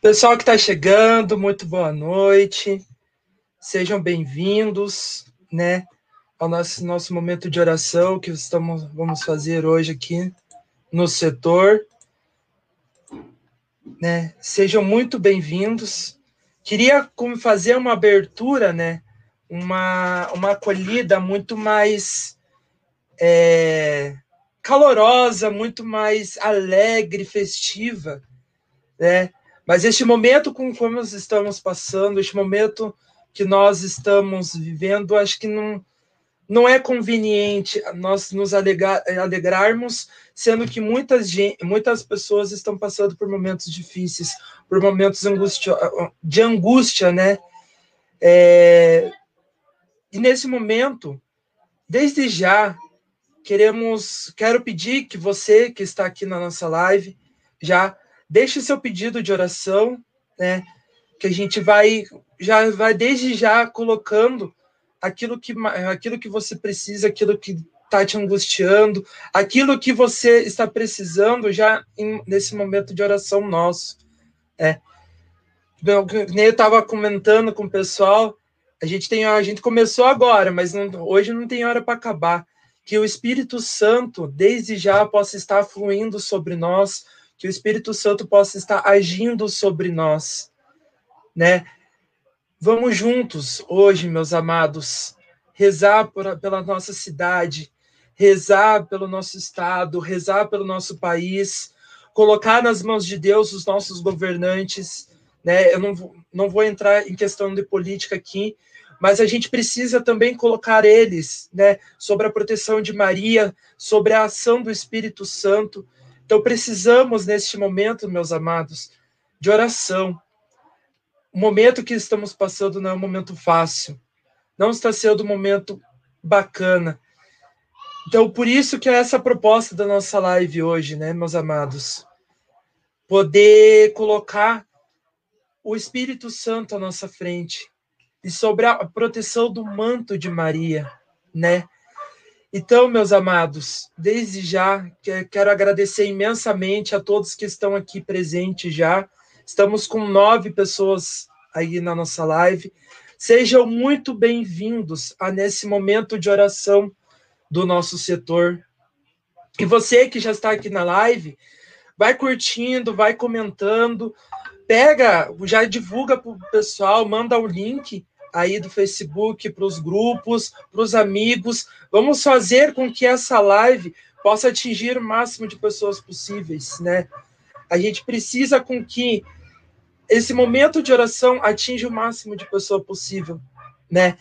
Pessoal que está chegando, muito boa noite. Sejam bem-vindos, né, ao nosso, nosso momento de oração que estamos, vamos fazer hoje aqui no setor. Né? Sejam muito bem-vindos. Queria fazer uma abertura, né, uma, uma acolhida muito mais é, calorosa, muito mais alegre, festiva, né? Mas este momento com como nós estamos passando, este momento que nós estamos vivendo, acho que não, não é conveniente nós nos alegrar, alegrarmos, sendo que muitas, muitas pessoas estão passando por momentos difíceis, por momentos de angústia, né? É, e nesse momento, desde já, queremos, quero pedir que você que está aqui na nossa live já deixe seu pedido de oração, né? Que a gente vai já vai desde já colocando aquilo que aquilo que você precisa, aquilo que está te angustiando, aquilo que você está precisando já em, nesse momento de oração nosso. É. Nem eu estava comentando com o pessoal, a gente tem a gente começou agora, mas não, hoje não tem hora para acabar. Que o Espírito Santo, desde já, possa estar fluindo sobre nós, que o Espírito Santo possa estar agindo sobre nós, né? Vamos juntos hoje, meus amados, rezar por, pela nossa cidade, rezar pelo nosso estado, rezar pelo nosso país, colocar nas mãos de Deus os nossos governantes, né? Eu não não vou entrar em questão de política aqui, mas a gente precisa também colocar eles, né, sobre a proteção de Maria, sobre a ação do Espírito Santo, então precisamos, neste momento, meus amados, de oração. O momento que estamos passando não é um momento fácil, não está sendo um momento bacana. Então, por isso que é essa proposta da nossa live hoje, né, meus amados? Poder colocar o Espírito Santo à nossa frente e sobre a proteção do manto de Maria, né? Então, meus amados, desde já quero agradecer imensamente a todos que estão aqui presentes já. Estamos com nove pessoas aí na nossa live. Sejam muito bem-vindos a nesse momento de oração do nosso setor. E você que já está aqui na live, vai curtindo, vai comentando, pega, já divulga para o pessoal, manda o link aí do Facebook para os grupos, para os amigos. Vamos fazer com que essa live possa atingir o máximo de pessoas possíveis, né? A gente precisa com que esse momento de oração atinja o máximo de pessoa possível, né?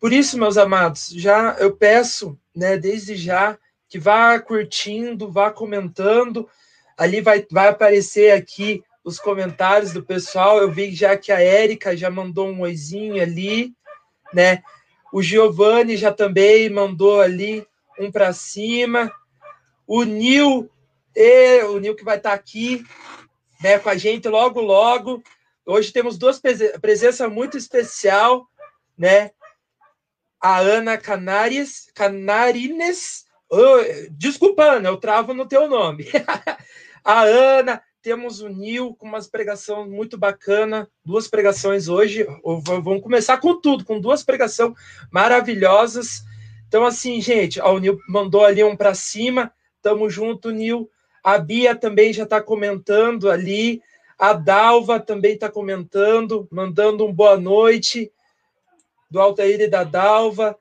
Por isso, meus amados, já eu peço, né, desde já que vá curtindo, vá comentando. Ali vai, vai aparecer aqui os comentários do pessoal. Eu vi já que a Érica já mandou um oizinho ali, né? O Giovanni já também mandou ali um para cima. O Nil, e, o Nil que vai estar tá aqui, né, com a gente logo logo. Hoje temos duas presença muito especial, né? A Ana Canaries, Canarines. Oh, desculpa, Ana, eu travo no teu nome. a Ana, temos o Nil com umas pregações muito bacana, duas pregações hoje. Vamos começar com tudo, com duas pregações maravilhosas. Então, assim, gente, ó, o Nil mandou ali um para cima. Tamo junto, Nil. A Bia também já está comentando ali. A Dalva também está comentando, mandando um boa noite do Altair e da Dalva.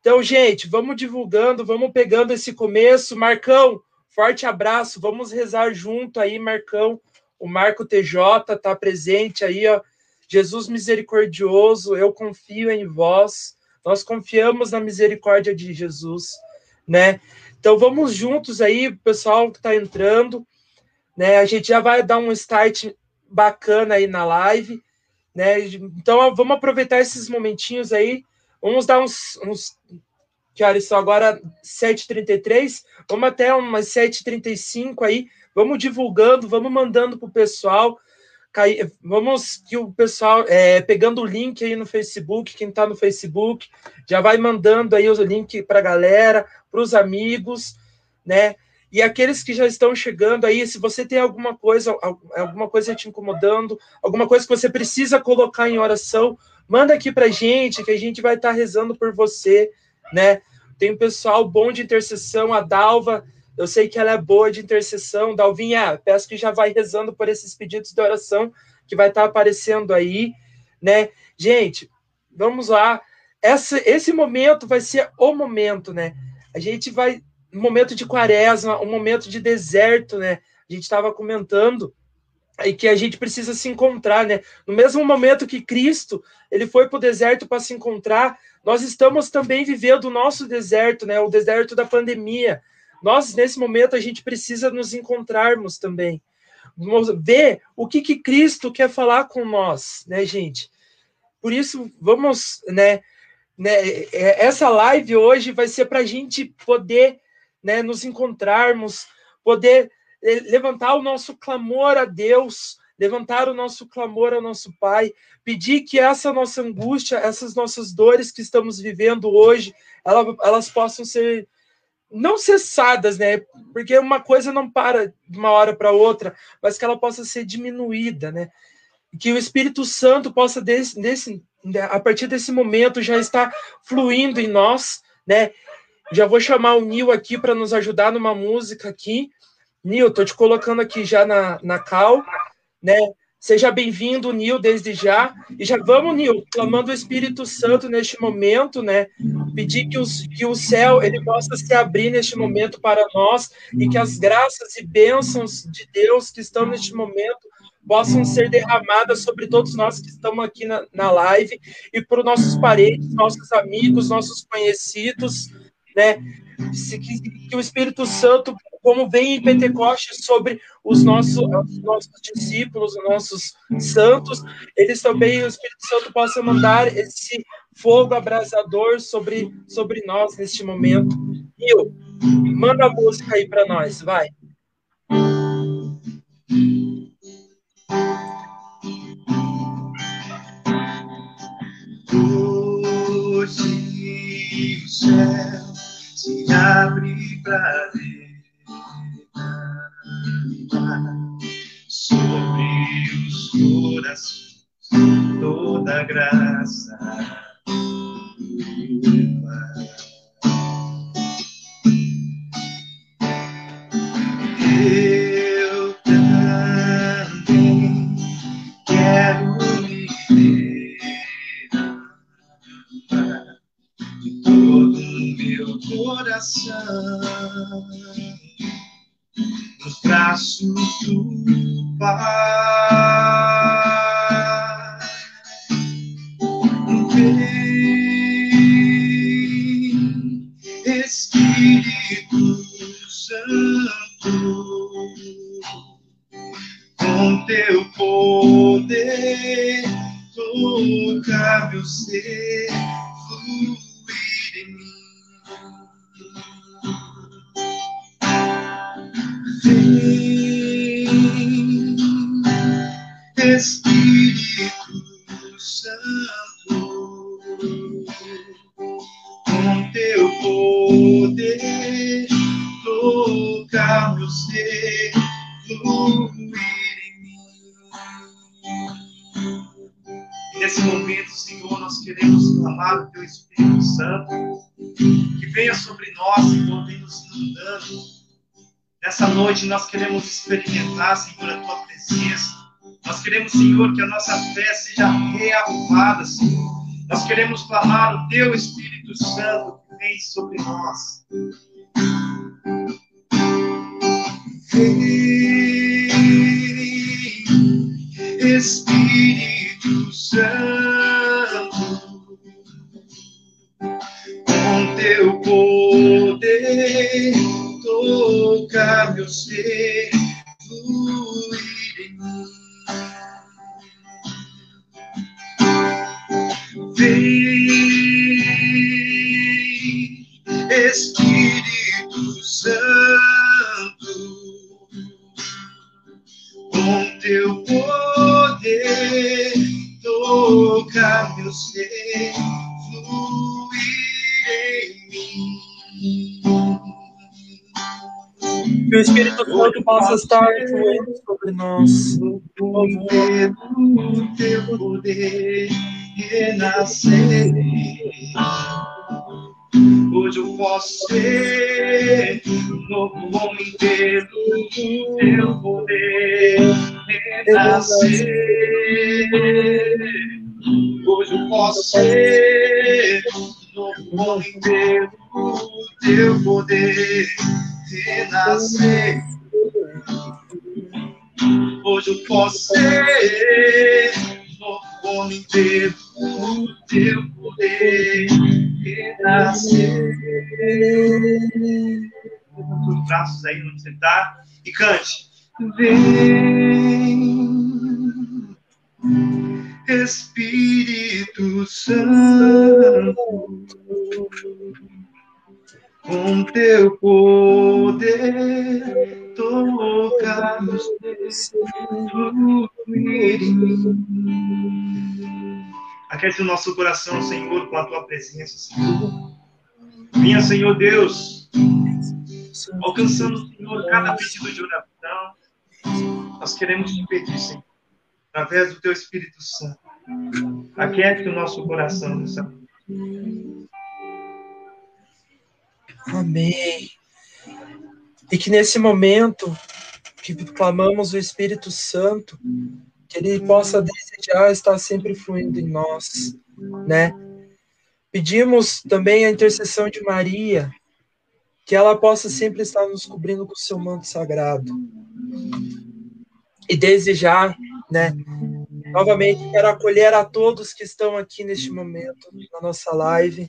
Então, gente, vamos divulgando, vamos pegando esse começo. Marcão, Forte abraço, vamos rezar junto aí, Marcão. O Marco TJ está presente aí, ó. Jesus misericordioso, eu confio em vós. Nós confiamos na misericórdia de Jesus, né? Então vamos juntos aí, pessoal que está entrando, né? A gente já vai dar um start bacana aí na live, né? Então vamos aproveitar esses momentinhos aí. Vamos dar uns, uns que horas são agora 7h33, vamos até umas 7h35 aí, vamos divulgando, vamos mandando para o pessoal, vamos que o pessoal, é, pegando o link aí no Facebook, quem está no Facebook, já vai mandando aí o link para a galera, para os amigos, né? E aqueles que já estão chegando aí, se você tem alguma coisa, alguma coisa te incomodando, alguma coisa que você precisa colocar em oração, manda aqui pra gente, que a gente vai estar tá rezando por você, né? Tem um pessoal bom de intercessão, a Dalva, eu sei que ela é boa de intercessão. Dalvinha, peço que já vai rezando por esses pedidos de oração que vai estar tá aparecendo aí, né? Gente, vamos lá. Essa, esse momento vai ser o momento, né? A gente vai um momento de quaresma, um momento de deserto, né? A gente estava comentando e que a gente precisa se encontrar, né? No mesmo momento que Cristo ele foi para o deserto para se encontrar, nós estamos também vivendo o nosso deserto, né? O deserto da pandemia. Nós nesse momento a gente precisa nos encontrarmos também, ver o que que Cristo quer falar com nós, né, gente? Por isso vamos, né? né é, essa live hoje vai ser para a gente poder né, nos encontrarmos, poder eh, levantar o nosso clamor a Deus, levantar o nosso clamor ao nosso Pai, pedir que essa nossa angústia, essas nossas dores que estamos vivendo hoje, elas, elas possam ser não cessadas, né? Porque uma coisa não para de uma hora para outra, mas que ela possa ser diminuída, né? Que o Espírito Santo possa desse, desse né, a partir desse momento já estar fluindo em nós, né? Já vou chamar o Nil aqui para nos ajudar numa música aqui. Nil, tô te colocando aqui já na, na cal, né? Seja bem-vindo, Nil, desde já. E já vamos, Nil, clamando o Espírito Santo neste momento, né? Pedir que, os, que o céu ele possa se abrir neste momento para nós e que as graças e bênçãos de Deus que estão neste momento possam ser derramadas sobre todos nós que estamos aqui na, na live e para os nossos parentes, nossos amigos, nossos conhecidos, né? Que, que, o Espírito Santo, como vem em Pentecostes sobre os nossos, os nossos discípulos, os nossos santos, eles também, o Espírito Santo possa mandar esse fogo abrasador sobre, sobre nós neste momento. Nil, manda a música aí para nós, vai. Hoje o céu se abre para toda graça. Eu também quero me de todo meu coração nos braços do Nessa noite nós queremos experimentar, Senhor, a tua presença. Nós queremos, Senhor, que a nossa fé seja reavivada, Senhor. Nós queremos clamar o teu Espírito Santo que vem sobre nós. Vem, Espírito Santo, meu ser, Que o Espírito Santo possa estar sobre nós. O teu poder renascer. Hoje eu posso ser um novo homem pelo teu poder renascer. Hoje eu posso ser um novo homem pelo teu poder. Hoje eu posso ser novo homem pelo teu poder renascer. Levanta os braços aí onde você está e cante. Vem, Espírito Santo, com teu poder tocar nos teus Aquece o nosso coração, Senhor, com a tua presença, Senhor. Vinha, Senhor Deus, alcançando, Senhor, cada pedido de oração. Nós queremos te pedir, Senhor, através do teu Espírito Santo. Aquece o nosso coração nessa Amém. E que nesse momento que clamamos o Espírito Santo, que ele possa desejar estar sempre fluindo em nós, né? Pedimos também a intercessão de Maria, que ela possa sempre estar nos cobrindo com o seu manto sagrado. E desejar, né? Novamente, quero acolher a todos que estão aqui neste momento, na nossa live.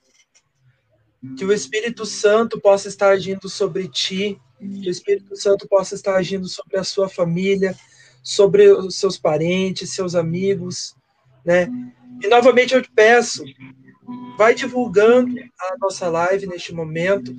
Que o Espírito Santo possa estar agindo sobre ti, que o Espírito Santo possa estar agindo sobre a sua família, sobre os seus parentes, seus amigos, né? E novamente eu te peço, vai divulgando a nossa live neste momento,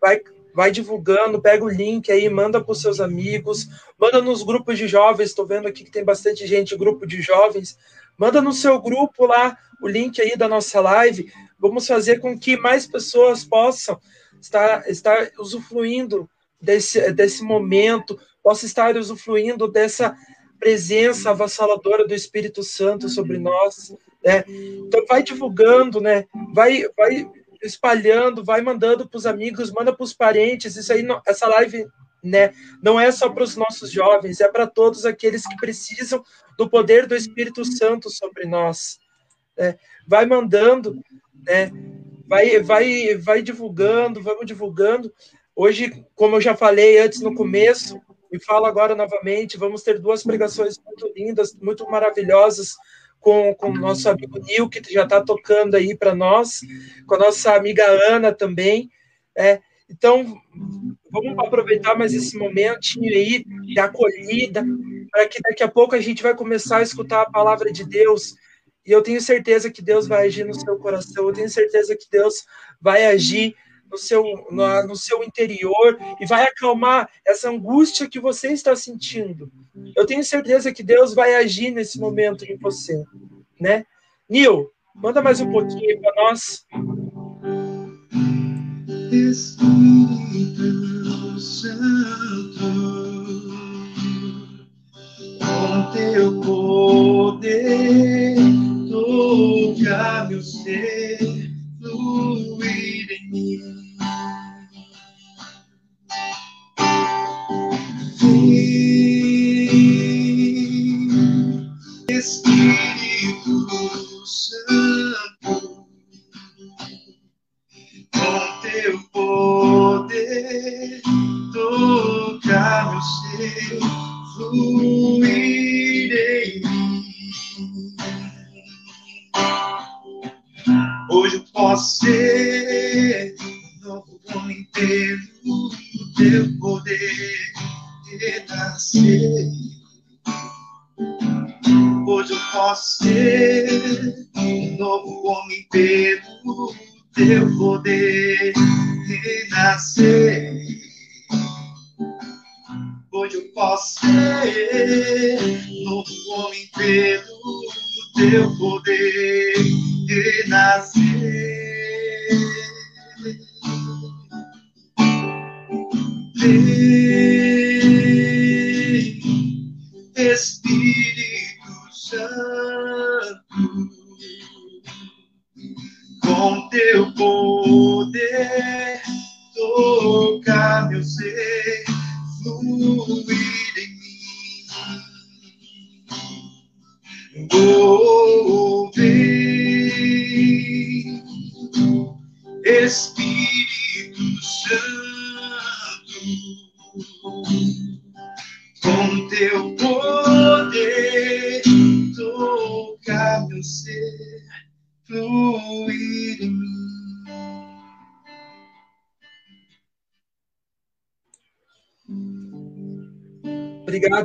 vai vai divulgando, pega o link aí, manda para os seus amigos, manda nos grupos de jovens, estou vendo aqui que tem bastante gente, grupo de jovens, manda no seu grupo lá o link aí da nossa live, vamos fazer com que mais pessoas possam estar, estar usufruindo desse, desse momento, possa estar usufruindo dessa presença avassaladora do Espírito Santo sobre nós, né? Então vai divulgando, né? Vai, vai espalhando, vai mandando para os amigos, manda para os parentes. Isso aí, essa live, né? Não é só para os nossos jovens, é para todos aqueles que precisam do poder do Espírito Santo sobre nós. Né? Vai mandando, né? Vai, vai, vai divulgando, vamos divulgando. Hoje, como eu já falei antes no começo, e falo agora novamente, vamos ter duas pregações muito lindas, muito maravilhosas, com, o nosso amigo Nil, que já está tocando aí para nós, com a nossa amiga Ana também. É, então, vamos aproveitar mais esse momentinho aí de acolhida, para que daqui a pouco a gente vai começar a escutar a palavra de Deus. E eu tenho certeza que Deus vai agir no seu coração, eu tenho certeza que Deus vai agir no seu, no, no seu interior e vai acalmar essa angústia que você está sentindo. Eu tenho certeza que Deus vai agir nesse momento em você, né? Nil, manda mais um pouquinho para nós. Espírito Santo, com teu poder, toca meu ser, fluir em mim.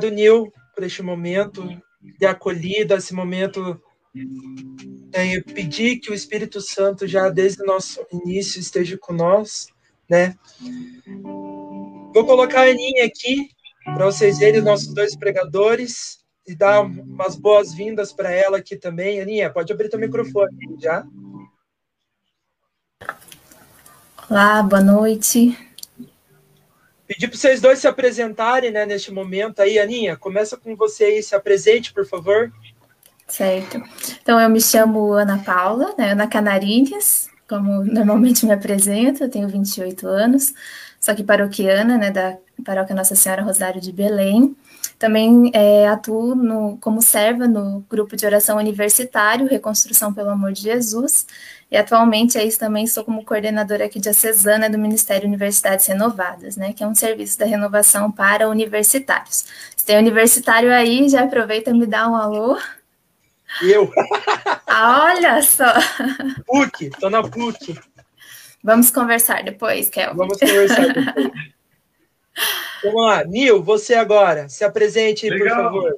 Obrigado, Nil, por este momento de acolhida, esse momento. É, pedir que o Espírito Santo já desde o nosso início esteja com nós, né? Vou colocar a Aninha aqui para vocês verem os nossos dois pregadores e dar umas boas-vindas para ela aqui também. Aninha, pode abrir teu microfone já. Olá, boa noite. Pedir para vocês dois se apresentarem, né, neste momento aí. Aninha, começa com você aí, se apresente, por favor. Certo. Então, eu me chamo Ana Paula, né, Ana Canarines, como normalmente me apresento, eu tenho 28 anos, sou aqui paroquiana, né, da Paróquia Nossa Senhora Rosário de Belém. Também é, atuo no, como serva no grupo de oração universitário Reconstrução pelo Amor de Jesus, e atualmente aí também estou como coordenadora aqui diocesana do Ministério Universidades Renovadas, né, que é um serviço da renovação para universitários. Se tem universitário aí, já aproveita e me dá um alô. Eu. Ah, olha só. PUC, tô na PUC. Vamos conversar depois, Kel. Vamos conversar depois. Vamos lá, Nil, você agora. Se apresente, Legal. por favor.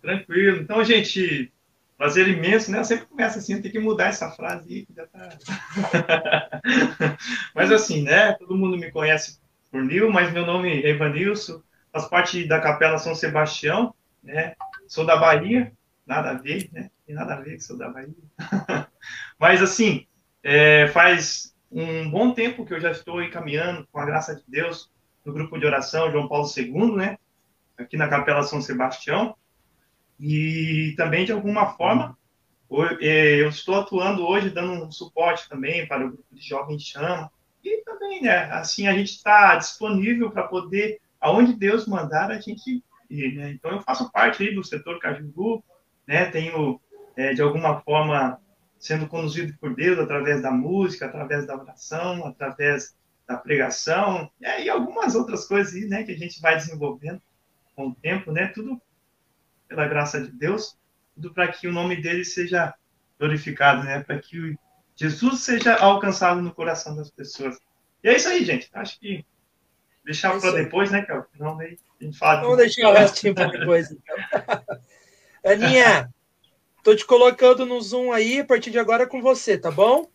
Tranquilo. Então, gente, prazer imenso, né? Eu sempre começo assim, tem que mudar essa frase aí, que já tá. mas assim, né? Todo mundo me conhece por Nil, mas meu nome é Evanilson, faço parte da Capela São Sebastião, né? Sou da Bahia, nada a ver, né? Tem nada a ver que sou da Bahia. mas assim, é, faz um bom tempo que eu já estou encaminhando, com a graça de Deus, no grupo de oração João Paulo II, né? Aqui na Capela São Sebastião. E também, de alguma forma, é, eu estou atuando hoje, dando um suporte também para o grupo de Jovens Chama. E também, né? Assim, a gente está disponível para poder, aonde Deus mandar, a gente ir, né? Então, eu faço parte aí do setor Cajuru, né? Tenho, é, de alguma forma, sendo conduzido por Deus através da música, através da oração, através da pregação, é, e algumas outras coisas aí, né, que a gente vai desenvolvendo com o tempo, né, tudo pela graça de Deus, tudo para que o nome dele seja glorificado, né, para que Jesus seja alcançado no coração das pessoas. E é isso aí, gente. Acho que deixar é para depois, né, que não a gente fala. Vamos de... deixar o restinho para depois, então. Aninha, tô te colocando no Zoom aí, a partir de agora é com você, tá bom?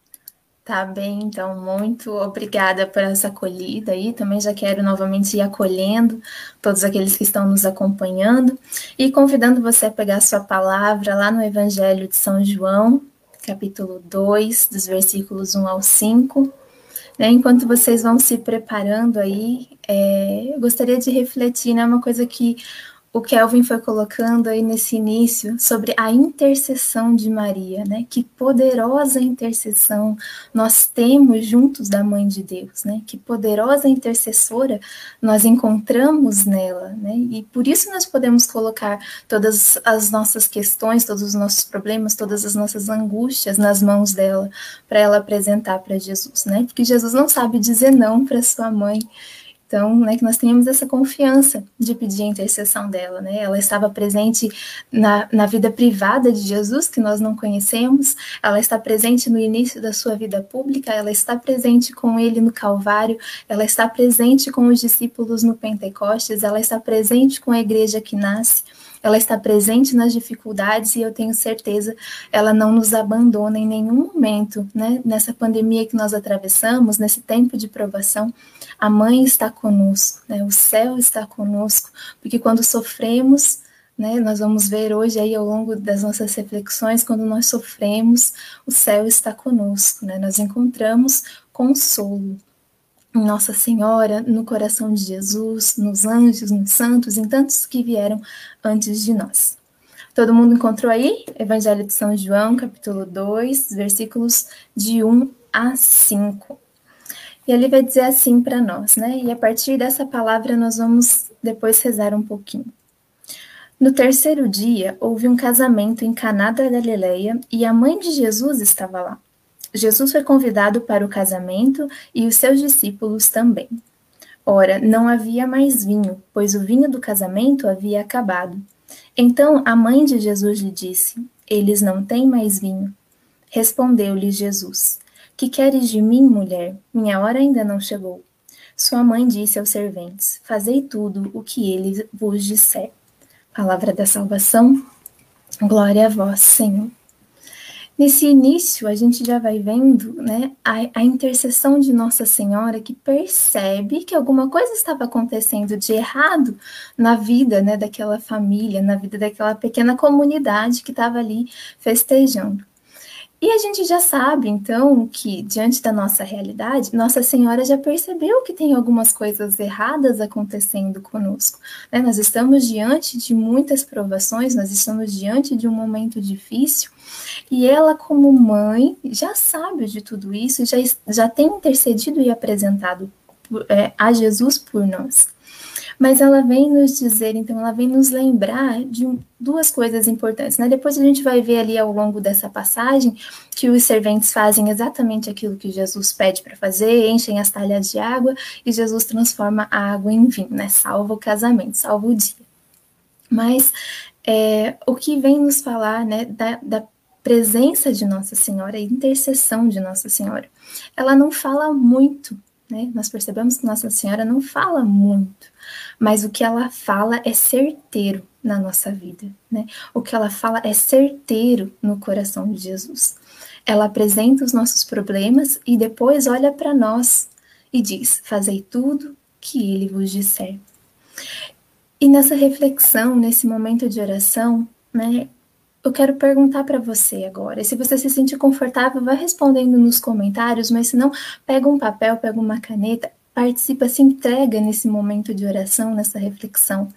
Tá bem, então, muito obrigada por essa acolhida aí. Também já quero novamente ir acolhendo todos aqueles que estão nos acompanhando e convidando você a pegar sua palavra lá no Evangelho de São João, capítulo 2, dos versículos 1 ao 5. Né, enquanto vocês vão se preparando aí, é, eu gostaria de refletir, né, uma coisa que o Kelvin foi colocando aí nesse início sobre a intercessão de Maria, né? Que poderosa intercessão nós temos juntos da Mãe de Deus, né? Que poderosa intercessora nós encontramos nela, né? E por isso nós podemos colocar todas as nossas questões, todos os nossos problemas, todas as nossas angústias nas mãos dela, para ela apresentar para Jesus, né? Porque Jesus não sabe dizer não para sua mãe. Então, né, que nós tenhamos essa confiança de pedir a intercessão dela, né? Ela estava presente na, na vida privada de Jesus, que nós não conhecemos, ela está presente no início da sua vida pública, ela está presente com ele no Calvário, ela está presente com os discípulos no Pentecostes, ela está presente com a igreja que nasce ela está presente nas dificuldades e eu tenho certeza ela não nos abandona em nenhum momento, né? Nessa pandemia que nós atravessamos, nesse tempo de provação, a mãe está conosco, né? O céu está conosco, porque quando sofremos, né, nós vamos ver hoje aí ao longo das nossas reflexões, quando nós sofremos, o céu está conosco, né? Nós encontramos consolo, nossa Senhora, no coração de Jesus, nos anjos, nos santos, em tantos que vieram antes de nós. Todo mundo encontrou aí? Evangelho de São João, capítulo 2, versículos de 1 a 5. E ele vai dizer assim para nós, né? E a partir dessa palavra nós vamos depois rezar um pouquinho. No terceiro dia, houve um casamento em Caná da Galileia e a mãe de Jesus estava lá. Jesus foi convidado para o casamento e os seus discípulos também. Ora, não havia mais vinho, pois o vinho do casamento havia acabado. Então a mãe de Jesus lhe disse: Eles não têm mais vinho. Respondeu-lhe Jesus: Que queres de mim, mulher? Minha hora ainda não chegou. Sua mãe disse aos serventes: Fazei tudo o que ele vos disser. Palavra da salvação, glória a vós, Senhor. Nesse início, a gente já vai vendo né, a, a, intercessão de Nossa Senhora que percebe que alguma coisa estava acontecendo de errado na vida né, daquela família, na vida daquela pequena comunidade que estava ali festejando. E a gente já sabe, então, que diante da nossa realidade, Nossa Senhora já percebeu que tem algumas coisas erradas acontecendo conosco. Né? Nós estamos diante de muitas provações, nós estamos diante de um momento difícil, e ela, como mãe, já sabe de tudo isso, já, já tem intercedido e apresentado é, a Jesus por nós. Mas ela vem nos dizer, então, ela vem nos lembrar de duas coisas importantes. Né? Depois a gente vai ver ali ao longo dessa passagem que os serventes fazem exatamente aquilo que Jesus pede para fazer, enchem as talhas de água e Jesus transforma a água em vinho, né? salva o casamento, salva o dia. Mas é, o que vem nos falar né, da, da presença de Nossa Senhora, a intercessão de Nossa Senhora, ela não fala muito, né? Nós percebemos que Nossa Senhora não fala muito, mas o que ela fala é certeiro na nossa vida, né? O que ela fala é certeiro no coração de Jesus. Ela apresenta os nossos problemas e depois olha para nós e diz: Fazei tudo que ele vos disser. E nessa reflexão, nesse momento de oração, né, eu quero perguntar para você agora. Se você se sentir confortável, vai respondendo nos comentários, mas se não, pega um papel, pega uma caneta participa, se entrega nesse momento de oração, nessa reflexão.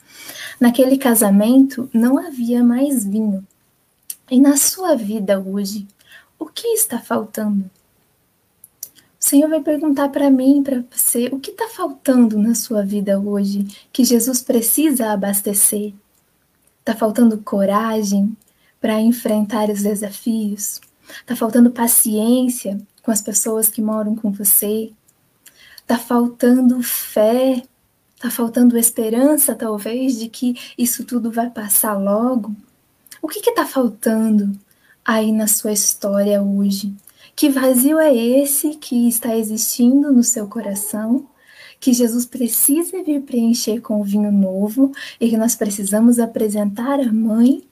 Naquele casamento não havia mais vinho. E na sua vida hoje, o que está faltando? O Senhor vai perguntar para mim, para você, o que está faltando na sua vida hoje que Jesus precisa abastecer? Está faltando coragem para enfrentar os desafios? Está faltando paciência com as pessoas que moram com você? Tá faltando fé, tá faltando esperança, talvez, de que isso tudo vai passar logo. O que está faltando aí na sua história hoje? Que vazio é esse que está existindo no seu coração? Que Jesus precisa vir preencher com o vinho novo e que nós precisamos apresentar à mãe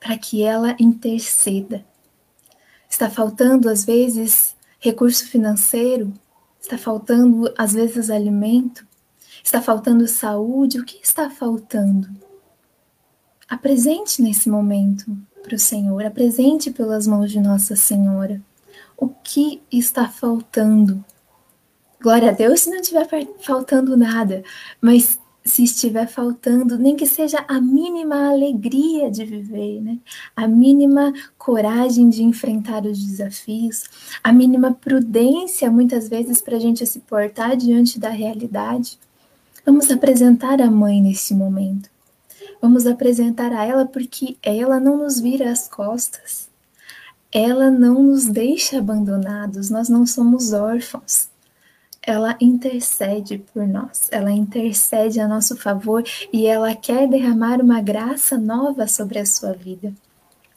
para que ela interceda. Está faltando, às vezes, recurso financeiro, Está faltando, às vezes, alimento? Está faltando saúde? O que está faltando? Apresente nesse momento para o Senhor, apresente pelas mãos de Nossa Senhora. O que está faltando? Glória a Deus se não estiver faltando nada, mas se estiver faltando, nem que seja a mínima alegria de viver, né? a mínima coragem de enfrentar os desafios, a mínima prudência, muitas vezes, para a gente se portar diante da realidade. Vamos apresentar a mãe nesse momento. Vamos apresentar a ela porque ela não nos vira as costas. Ela não nos deixa abandonados, nós não somos órfãos ela intercede por nós, ela intercede a nosso favor e ela quer derramar uma graça nova sobre a sua vida.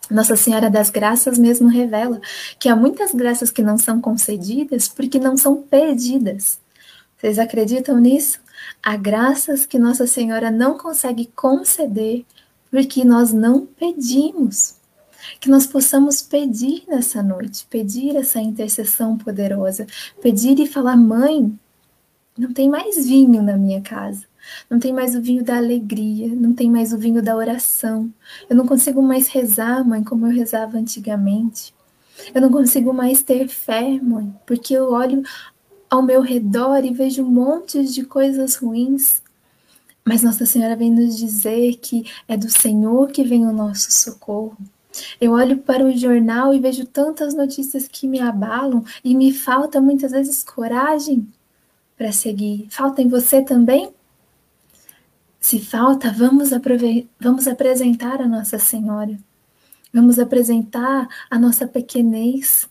Nossa Senhora das Graças mesmo revela que há muitas graças que não são concedidas porque não são pedidas. Vocês acreditam nisso? Há graças que Nossa Senhora não consegue conceder porque nós não pedimos que nós possamos pedir nessa noite, pedir essa intercessão poderosa, pedir e falar: mãe, não tem mais vinho na minha casa. Não tem mais o vinho da alegria, não tem mais o vinho da oração. Eu não consigo mais rezar, mãe, como eu rezava antigamente. Eu não consigo mais ter fé, mãe, porque eu olho ao meu redor e vejo montes de coisas ruins. Mas Nossa Senhora vem nos dizer que é do Senhor que vem o nosso socorro. Eu olho para o jornal e vejo tantas notícias que me abalam e me falta muitas vezes coragem para seguir. Falta em você também? Se falta, vamos, vamos apresentar a Nossa Senhora. Vamos apresentar a nossa pequenez.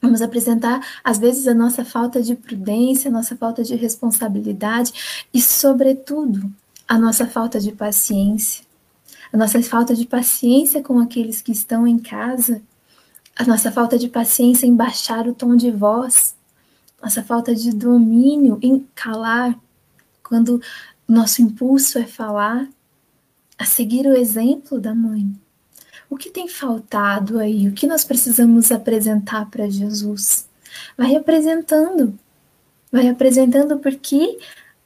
Vamos apresentar, às vezes, a nossa falta de prudência, a nossa falta de responsabilidade e, sobretudo, a nossa falta de paciência. A nossa falta de paciência com aqueles que estão em casa. A nossa falta de paciência em baixar o tom de voz. Nossa falta de domínio em calar. Quando nosso impulso é falar, a seguir o exemplo da mãe. O que tem faltado aí? O que nós precisamos apresentar para Jesus? Vai apresentando, vai apresentando porque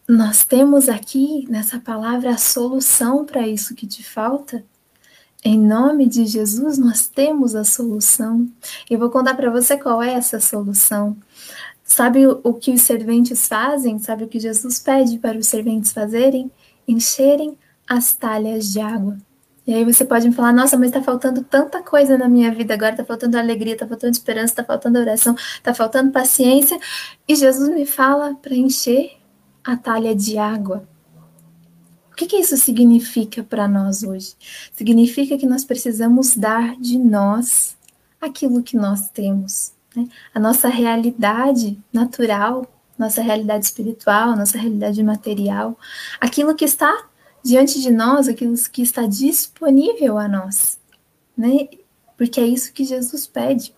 nós temos aqui nessa palavra a solução para isso que te falta. Em nome de Jesus, nós temos a solução. Eu vou contar para você qual é essa solução. Sabe o que os serventes fazem? Sabe o que Jesus pede para os serventes fazerem? Encherem as talhas de água. E aí você pode me falar, nossa, mas está faltando tanta coisa na minha vida agora, está faltando alegria, está faltando esperança, está faltando oração, está faltando paciência. E Jesus me fala para encher a talha de água. O que, que isso significa para nós hoje? Significa que nós precisamos dar de nós aquilo que nós temos. Né? A nossa realidade natural, nossa realidade espiritual, nossa realidade material, aquilo que está diante de nós aquilo que está disponível a nós, né? Porque é isso que Jesus pede.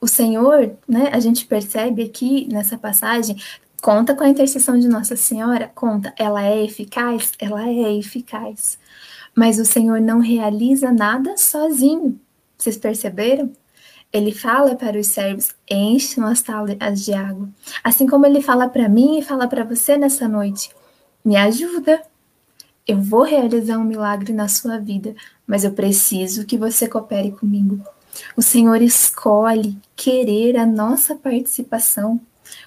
O Senhor, né, a gente percebe aqui nessa passagem, conta com a intercessão de Nossa Senhora, conta, ela é eficaz, ela é eficaz. Mas o Senhor não realiza nada sozinho. Vocês perceberam? Ele fala para os servos: enchem as talas de água. Assim como ele fala para mim e fala para você nessa noite: me ajuda, eu vou realizar um milagre na sua vida, mas eu preciso que você coopere comigo. O Senhor escolhe querer a nossa participação.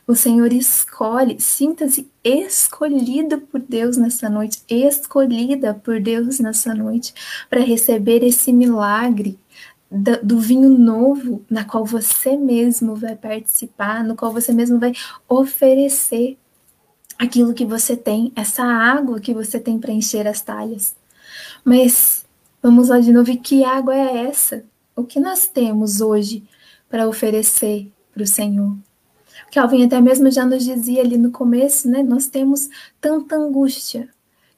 O Senhor escolhe, sinta-se escolhido por Deus nessa noite, escolhida por Deus nessa noite, para receber esse milagre do, vinho novo, na qual você mesmo vai participar, no qual você mesmo vai oferecer aquilo que você tem, essa água que você tem para encher as talhas. Mas vamos lá de novo, e que água é essa? O que nós temos hoje para oferecer para o Senhor? O Calvin até mesmo já nos dizia ali no começo, né? Nós temos tanta angústia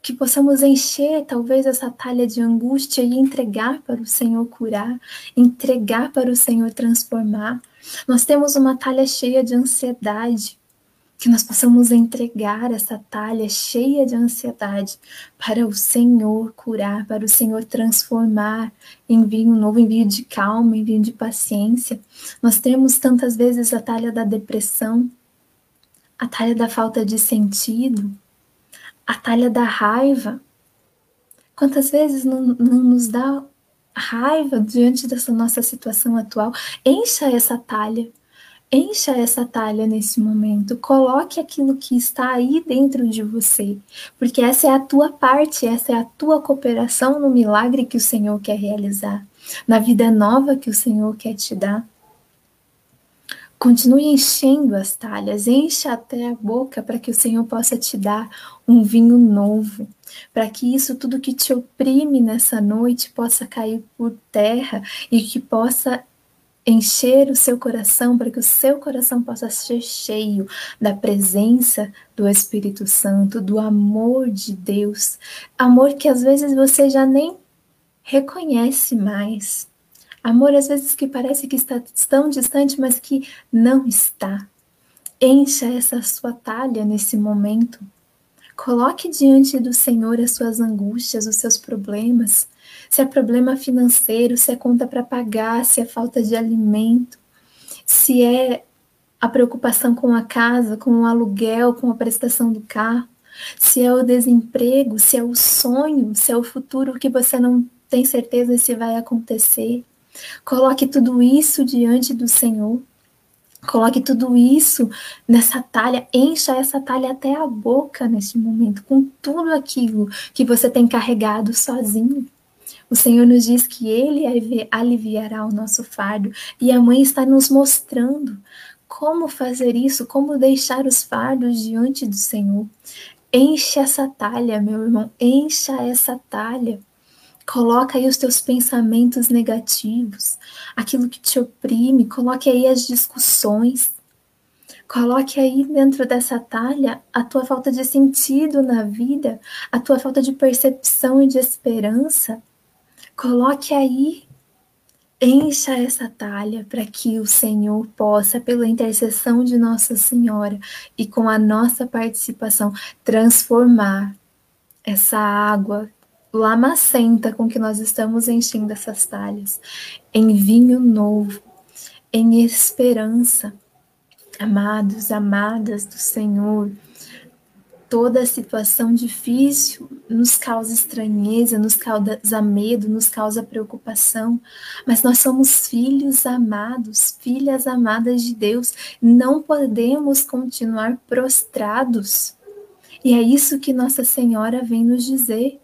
que possamos encher talvez essa talha de angústia e entregar para o Senhor curar, entregar para o Senhor transformar. Nós temos uma talha cheia de ansiedade, que nós possamos entregar essa talha cheia de ansiedade para o Senhor curar, para o Senhor transformar em vinho novo, em vinho de calma, em vinho de paciência. Nós temos tantas vezes a talha da depressão, a talha da falta de sentido, a talha da raiva. Quantas vezes não, não nos dá raiva diante dessa nossa situação atual? Encha essa talha Encha essa talha nesse momento, coloque aquilo que está aí dentro de você, porque essa é a tua parte, essa é a tua cooperação no milagre que o Senhor quer realizar, na vida nova que o Senhor quer te dar. Continue enchendo as talhas, encha até a boca para que o Senhor possa te dar um vinho novo, para que isso tudo que te oprime nessa noite possa cair por terra e que possa encher o seu coração para que o seu coração possa ser cheio da presença do Espírito Santo, do amor de Deus, amor que às vezes você já nem reconhece mais. Amor às vezes que parece que está tão distante, mas que não está. Encha essa sua talha nesse momento. Coloque diante do Senhor as suas angústias, os seus problemas se é problema financeiro, se é conta para pagar, se é falta de alimento, se é a preocupação com a casa, com o aluguel, com a prestação do carro, se é o desemprego, se é o sonho, se é o futuro que você não tem certeza se vai acontecer. Coloque tudo isso diante do Senhor. Coloque tudo isso nessa talha, encha essa talha até a boca neste momento, com tudo aquilo que você tem carregado sozinho. O Senhor nos diz que Ele aliviará o nosso fardo, e a mãe está nos mostrando como fazer isso, como deixar os fardos diante do Senhor. Enche essa talha, meu irmão, encha essa talha. Coloca aí os teus pensamentos negativos, aquilo que te oprime, coloque aí as discussões. Coloque aí dentro dessa talha a tua falta de sentido na vida, a tua falta de percepção e de esperança. Coloque aí, encha essa talha para que o Senhor possa, pela intercessão de Nossa Senhora e com a nossa participação, transformar essa água lamacenta com que nós estamos enchendo essas talhas em vinho novo, em esperança. Amados, amadas do Senhor, toda situação difícil nos causa estranheza, nos causa medo, nos causa preocupação, mas nós somos filhos amados, filhas amadas de Deus, não podemos continuar prostrados. E é isso que Nossa Senhora vem nos dizer.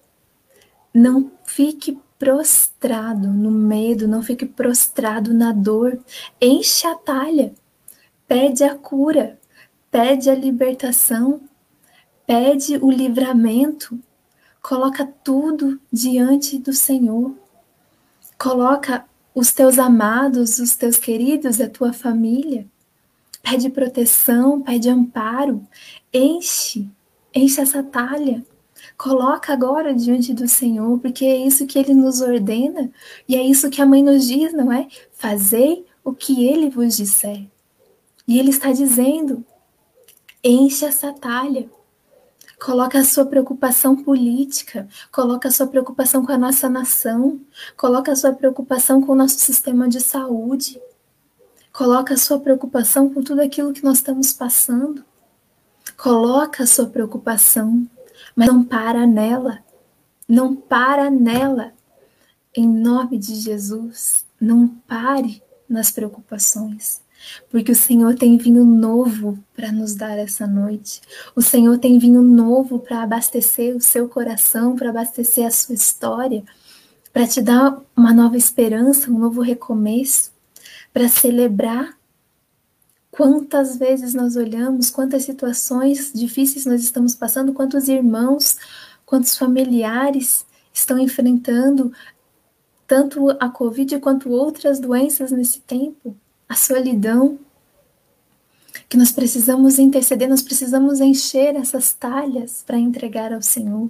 Não fique prostrado no medo, não fique prostrado na dor. Enche a talha, pede a cura, pede a libertação, pede o livramento, coloca tudo diante do Senhor. Coloca os teus amados, os teus queridos, a tua família. Pede proteção, pede amparo. Enche, enche essa talha. Coloca agora diante do Senhor, porque é isso que ele nos ordena e é isso que a mãe nos diz, não é? Fazei o que ele vos disser. E ele está dizendo: enche essa talha. Coloca a sua preocupação política, coloca a sua preocupação com a nossa nação, coloca a sua preocupação com o nosso sistema de saúde, coloca a sua preocupação com tudo aquilo que nós estamos passando. Coloca a sua preocupação mas não para nela, não para nela. Em nome de Jesus, não pare nas preocupações, porque o Senhor tem vinho novo para nos dar essa noite. O Senhor tem vinho novo para abastecer o seu coração, para abastecer a sua história, para te dar uma nova esperança, um novo recomeço, para celebrar Quantas vezes nós olhamos, quantas situações difíceis nós estamos passando, quantos irmãos, quantos familiares estão enfrentando tanto a Covid quanto outras doenças nesse tempo, a solidão, que nós precisamos interceder, nós precisamos encher essas talhas para entregar ao Senhor,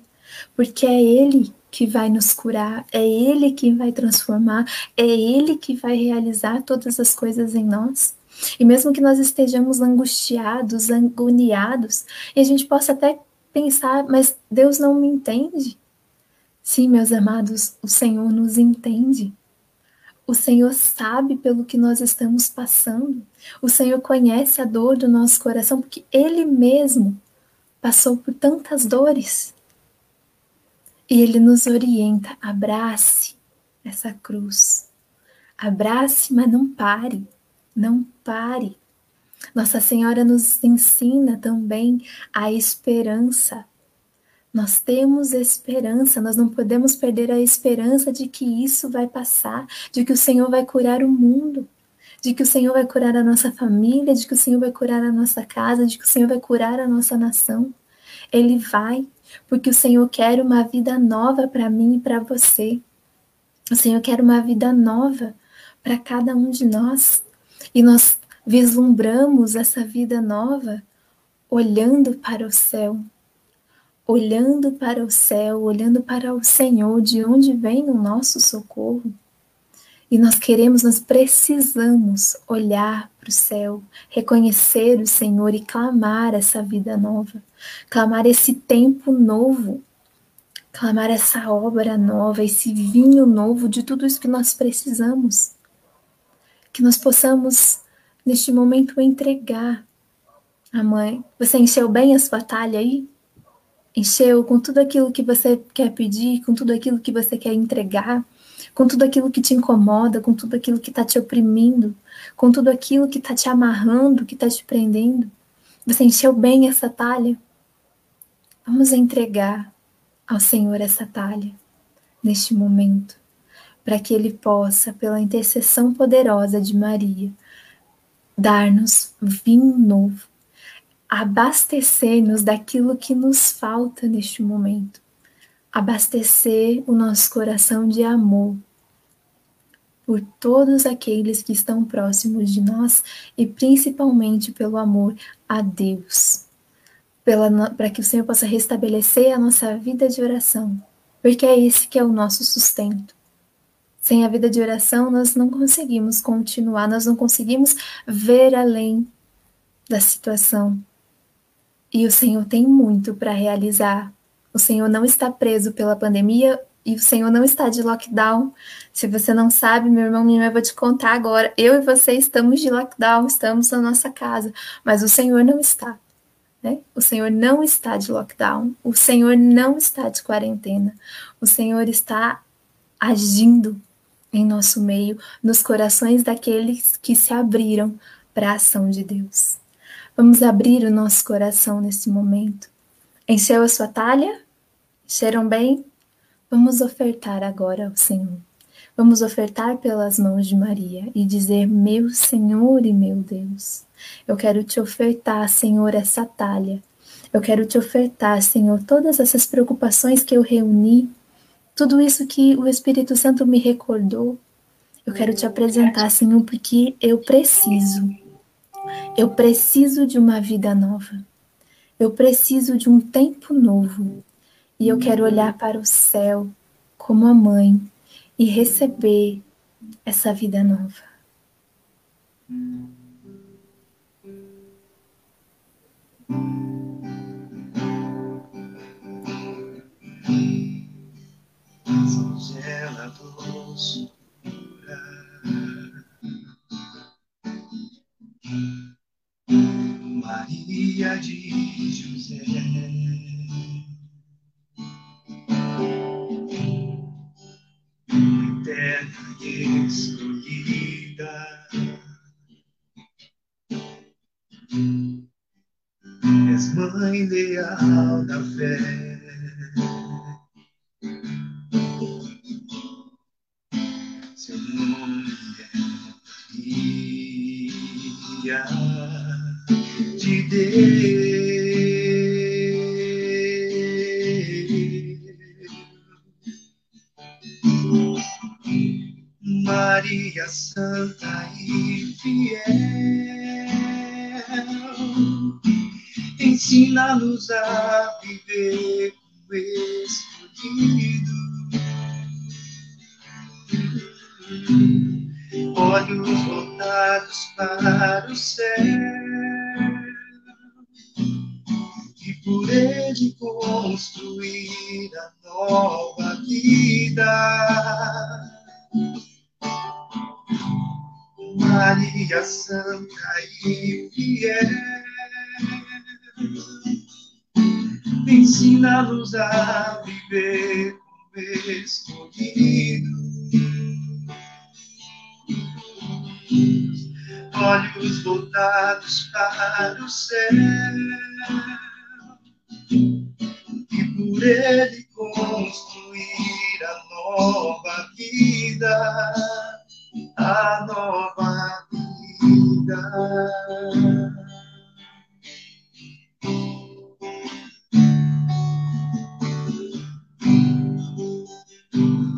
porque é Ele que vai nos curar, é Ele que vai transformar, é Ele que vai realizar todas as coisas em nós. E mesmo que nós estejamos angustiados, agoniados, e a gente possa até pensar, mas Deus não me entende. Sim, meus amados, o Senhor nos entende. O Senhor sabe pelo que nós estamos passando. O Senhor conhece a dor do nosso coração, porque Ele mesmo passou por tantas dores. E Ele nos orienta: abrace essa cruz. Abrace, mas não pare. Não pare. Nossa Senhora nos ensina também a esperança. Nós temos esperança, nós não podemos perder a esperança de que isso vai passar, de que o Senhor vai curar o mundo, de que o Senhor vai curar a nossa família, de que o Senhor vai curar a nossa casa, de que o Senhor vai curar a nossa nação. Ele vai, porque o Senhor quer uma vida nova para mim e para você. O Senhor quer uma vida nova para cada um de nós. E nós vislumbramos essa vida nova olhando para o céu, olhando para o céu, olhando para o Senhor, de onde vem o nosso socorro. E nós queremos, nós precisamos olhar para o céu, reconhecer o Senhor e clamar essa vida nova, clamar esse tempo novo, clamar essa obra nova, esse vinho novo de tudo isso que nós precisamos que nós possamos, neste momento, entregar a mãe. Você encheu bem a sua talha aí? Encheu com tudo aquilo que você quer pedir, com tudo aquilo que você quer entregar, com tudo aquilo que te incomoda, com tudo aquilo que está te oprimindo, com tudo aquilo que está te amarrando, que está te prendendo. Você encheu bem essa talha? Vamos entregar ao Senhor essa talha neste momento, para que Ele possa, pela intercessão poderosa de Maria, dar-nos vinho novo, abastecer-nos daquilo que nos falta neste momento, abastecer o nosso coração de amor por todos aqueles que estão próximos de nós e principalmente pelo amor a Deus, para que o Senhor possa restabelecer a nossa vida de oração, porque é esse que é o nosso sustento. Sem a vida de oração, nós não conseguimos continuar, nós não conseguimos ver além da situação. E o Senhor tem muito para realizar. O Senhor não está preso pela pandemia e o Senhor não está de lockdown. Se você não sabe, meu irmão, minha irmã, eu vou te contar agora. Eu e você estamos de lockdown, estamos na nossa casa, mas o Senhor não está. Né? O Senhor não está de lockdown, o Senhor não está de quarentena, o Senhor está agindo em nosso meio, nos corações daqueles que se abriram para a ação de Deus. Vamos abrir o nosso coração nesse momento. Encheu a sua talha? Cheiram bem? Vamos ofertar agora ao Senhor. Vamos ofertar pelas mãos de Maria e dizer: Meu Senhor e meu Deus, eu quero te ofertar, Senhor, essa talha. Eu quero te ofertar, Senhor, todas essas preocupações que eu reuni tudo isso que o Espírito Santo me recordou, eu quero te apresentar, Senhor, porque eu preciso. Eu preciso de uma vida nova. Eu preciso de um tempo novo. E eu quero olhar para o céu como a mãe e receber essa vida nova. singela. Maria de José. Eterna e escolhida. És mãe leal da fé. Maria Maria Santa e fiel, ensina-nos a viver como escolhido. Olhos voltados para o céu e por ele construir a nova vida, a nova lugar.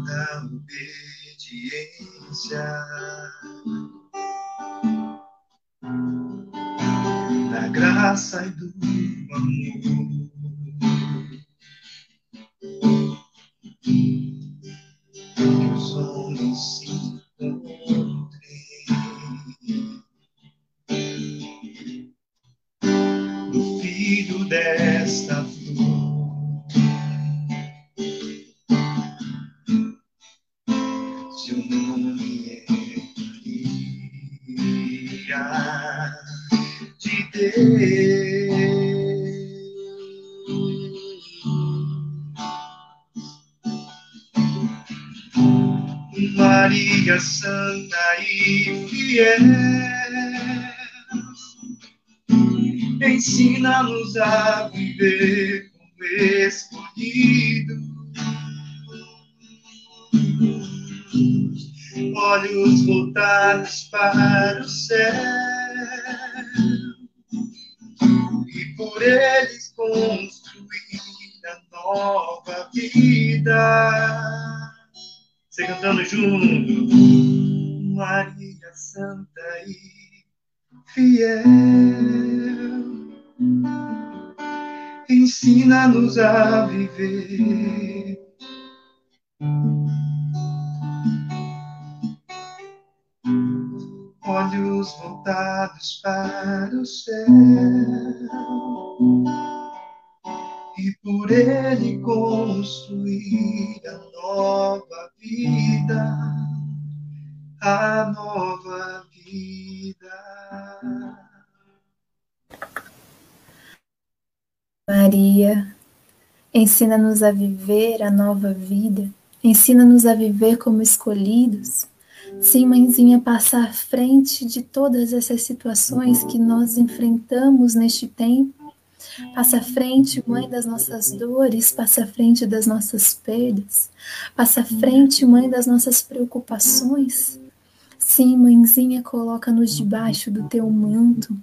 Da obediência, da graça e do amor. Que os homens se sabedoria de Deus. Maria Santa e fiel, ensina-nos a viver como escolher. Voltados para o céu e por eles construir a nova vida. Você cantando junto. Maria Santa e fiel, ensina-nos a viver. Olhos voltados para o céu. E por ele construir a nova vida, a nova vida. Maria, ensina-nos a viver a nova vida, ensina-nos a viver como escolhidos Sim, mãezinha, passa à frente de todas essas situações que nós enfrentamos neste tempo. Passa à frente, mãe, das nossas dores, passa à frente das nossas perdas, passa à frente, mãe, das nossas preocupações. Sim, mãezinha, coloca-nos debaixo do teu manto,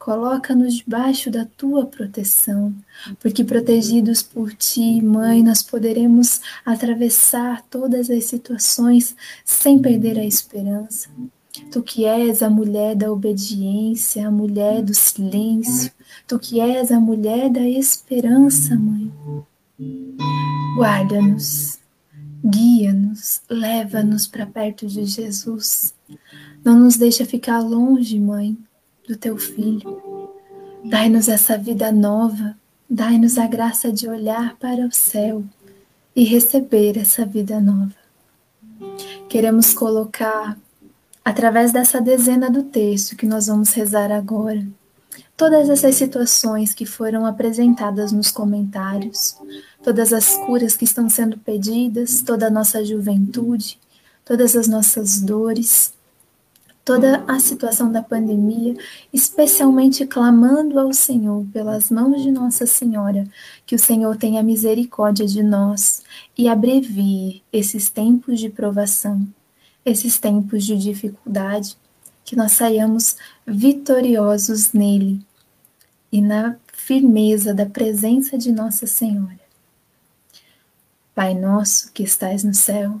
Coloca-nos debaixo da tua proteção, porque protegidos por ti, mãe, nós poderemos atravessar todas as situações sem perder a esperança. Tu que és a mulher da obediência, a mulher do silêncio, tu que és a mulher da esperança, mãe. Guarda-nos, guia-nos, leva-nos para perto de Jesus. Não nos deixa ficar longe, mãe do teu filho. Dai-nos essa vida nova, dai-nos a graça de olhar para o céu e receber essa vida nova. Queremos colocar, através dessa dezena do texto que nós vamos rezar agora, todas essas situações que foram apresentadas nos comentários, todas as curas que estão sendo pedidas, toda a nossa juventude, todas as nossas dores toda a situação da pandemia, especialmente clamando ao Senhor pelas mãos de Nossa Senhora, que o Senhor tenha misericórdia de nós e abrevie esses tempos de provação, esses tempos de dificuldade, que nós saiamos vitoriosos nele e na firmeza da presença de Nossa Senhora. Pai nosso que estais no céu,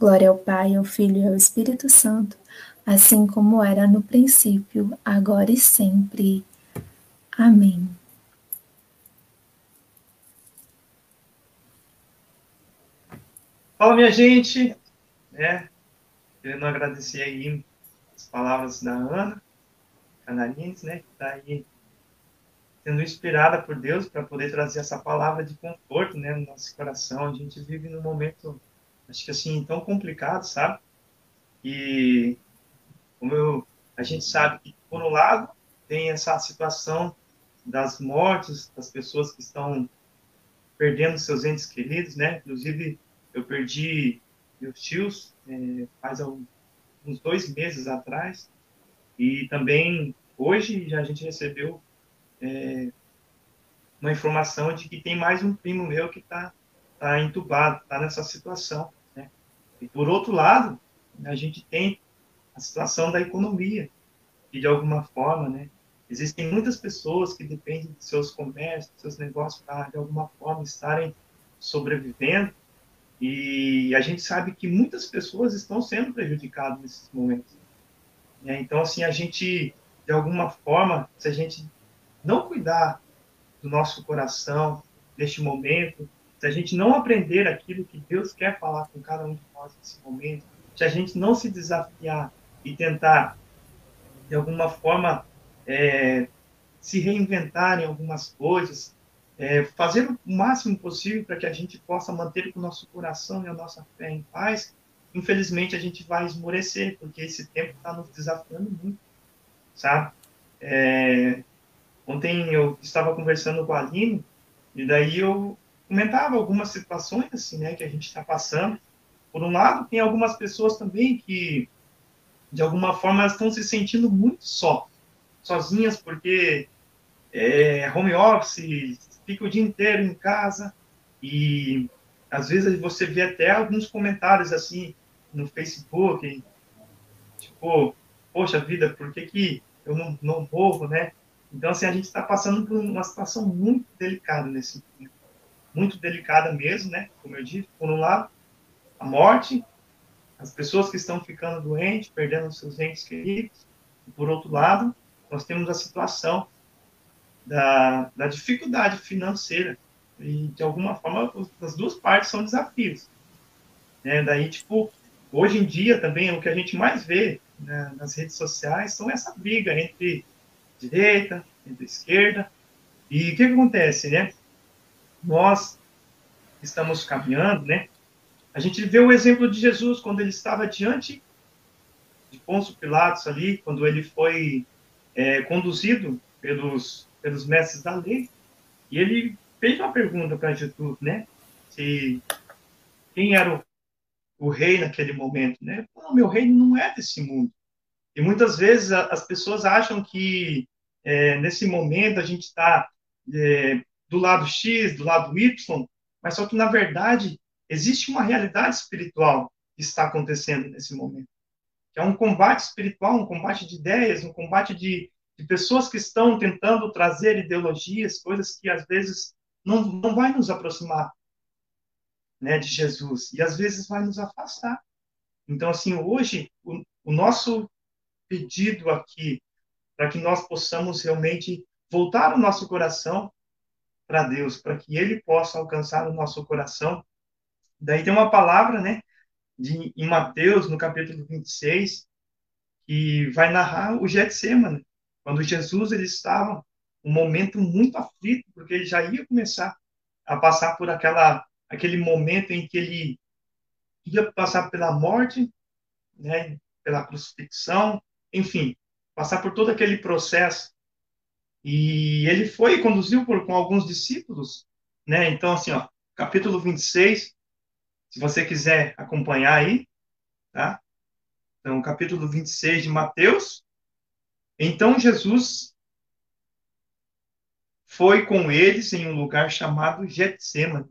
Glória ao Pai, ao Filho e ao Espírito Santo, assim como era no princípio, agora e sempre. Amém. Fala, minha gente, né? Querendo agradecer aí as palavras da Ana Canarines, né? Que está aí sendo inspirada por Deus para poder trazer essa palavra de conforto, né? No nosso coração. A gente vive num momento, acho que assim, tão complicado, sabe? E como eu, a gente sabe que, por um lado, tem essa situação das mortes, das pessoas que estão perdendo seus entes queridos, né? Inclusive, eu perdi meus tios é, faz uns dois meses atrás e também hoje já a gente recebeu é, uma informação de que tem mais um primo meu que está tá entubado, está nessa situação. Né? E por outro lado, a gente tem a situação da economia, que de alguma forma, né, existem muitas pessoas que dependem de seus comércios, de seus negócios para de alguma forma estarem sobrevivendo e a gente sabe que muitas pessoas estão sendo prejudicadas nesses momentos. Né? Então, assim, a gente, de alguma forma, se a gente não cuidar do nosso coração neste momento, se a gente não aprender aquilo que Deus quer falar com cada um de nós nesse momento, se a gente não se desafiar e tentar, de alguma forma, é, se reinventar em algumas coisas, é, fazer o máximo possível para que a gente possa manter o nosso coração e a nossa fé em paz, infelizmente a gente vai esmorecer, porque esse tempo está nos desafiando muito, sabe? É, ontem eu estava conversando com a Aline, e daí eu comentava algumas situações assim, né, que a gente está passando. Por um lado, tem algumas pessoas também que, de alguma forma, estão se sentindo muito só, sozinhas, porque é, home office, fica o dia inteiro em casa e às vezes você vê até alguns comentários assim no Facebook, tipo, poxa vida, por que, que eu não, não morro, né? Então, assim, a gente está passando por uma situação muito delicada nesse momento. Muito delicada mesmo, né? Como eu disse, por um lado, a morte, as pessoas que estão ficando doentes, perdendo seus entes queridos. E, por outro lado, nós temos a situação da, da dificuldade financeira. E, de alguma forma, as duas partes são desafios. Né? Daí, tipo, hoje em dia também, o que a gente mais vê né, nas redes sociais são essa briga entre direita, entre esquerda. E o que, que acontece, né? Nós estamos caminhando, né? A gente vê o exemplo de Jesus quando ele estava diante de Pôncio Pilatos ali, quando ele foi é, conduzido pelos pelos mestres da lei, e ele fez uma pergunta para Jesus, né? Se quem era o, o, rei naquele momento, né? Meu reino não é desse mundo. E muitas vezes a, as pessoas acham que é, nesse momento a gente está é, do lado X, do lado Y, mas só que na verdade existe uma realidade espiritual que está acontecendo nesse momento. Que é um combate espiritual, um combate de ideias, um combate de, de pessoas que estão tentando trazer ideologias, coisas que às vezes não, não vai nos aproximar né, de Jesus e às vezes vai nos afastar. Então, assim, hoje, o, o nosso pedido aqui, para que nós possamos realmente voltar o nosso coração para Deus, para que Ele possa alcançar o nosso coração. Daí tem uma palavra, né, de, em Mateus, no capítulo 26, que vai narrar o Getsemane, quando Jesus ele estava um momento muito aflito, porque ele já ia começar a passar por aquela aquele momento em que ele ia passar pela morte, né, pela crucifixão, enfim, passar por todo aquele processo. E ele foi e conduziu por, com alguns discípulos, né? Então assim, ó, capítulo 26, se você quiser acompanhar aí, tá? Então, capítulo 26 de Mateus. Então Jesus foi com eles em um lugar chamado Getsemane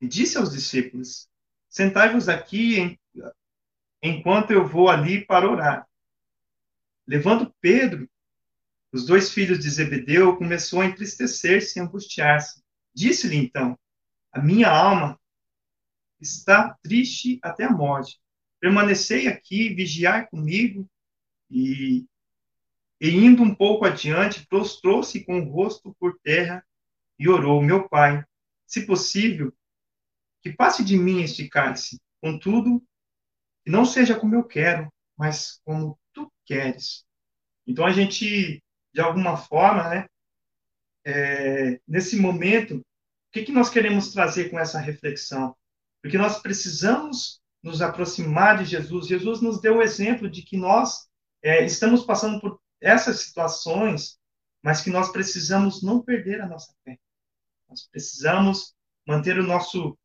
e disse aos discípulos: Sentai-vos aqui enquanto eu vou ali para orar. Levando Pedro, os dois filhos de Zebedeu, começou a entristecer-se e angustiar-se. Disse-lhe então: A minha alma está triste até a morte. Permanecei aqui, vigiai comigo. E, e indo um pouco adiante, prostrou-se com o rosto por terra e orou: Meu pai, se possível, que passe de mim este cálice. Contudo, que não seja como eu quero, mas como tu queres. Então a gente, de alguma forma, né, é, nesse momento, o que, que nós queremos trazer com essa reflexão? Porque nós precisamos nos aproximar de Jesus. Jesus nos deu o exemplo de que nós é, estamos passando por essas situações, mas que nós precisamos não perder a nossa fé. Nós precisamos manter o nosso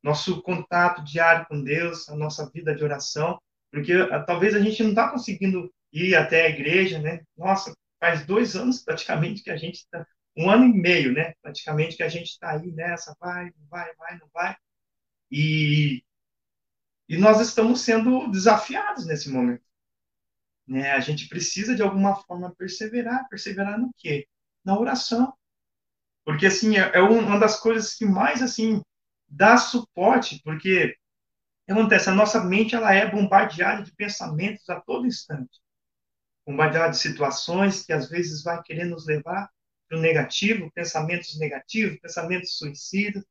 nosso contato diário com Deus, a nossa vida de oração, porque ah, talvez a gente não está conseguindo ir até a igreja, né? Nossa, faz dois anos praticamente que a gente está, um ano e meio, né? Praticamente que a gente está aí nessa, vai, não vai, vai, não vai. E, e nós estamos sendo desafiados nesse momento. Né? A gente precisa, de alguma forma, perseverar. Perseverar no quê? Na oração. Porque, assim, é, é uma das coisas que mais, assim, dá suporte, porque acontece, a nossa mente ela é bombardeada de pensamentos a todo instante. Bombardeada de situações que às vezes vai querer nos levar para o negativo, pensamentos negativos, pensamentos suicidas.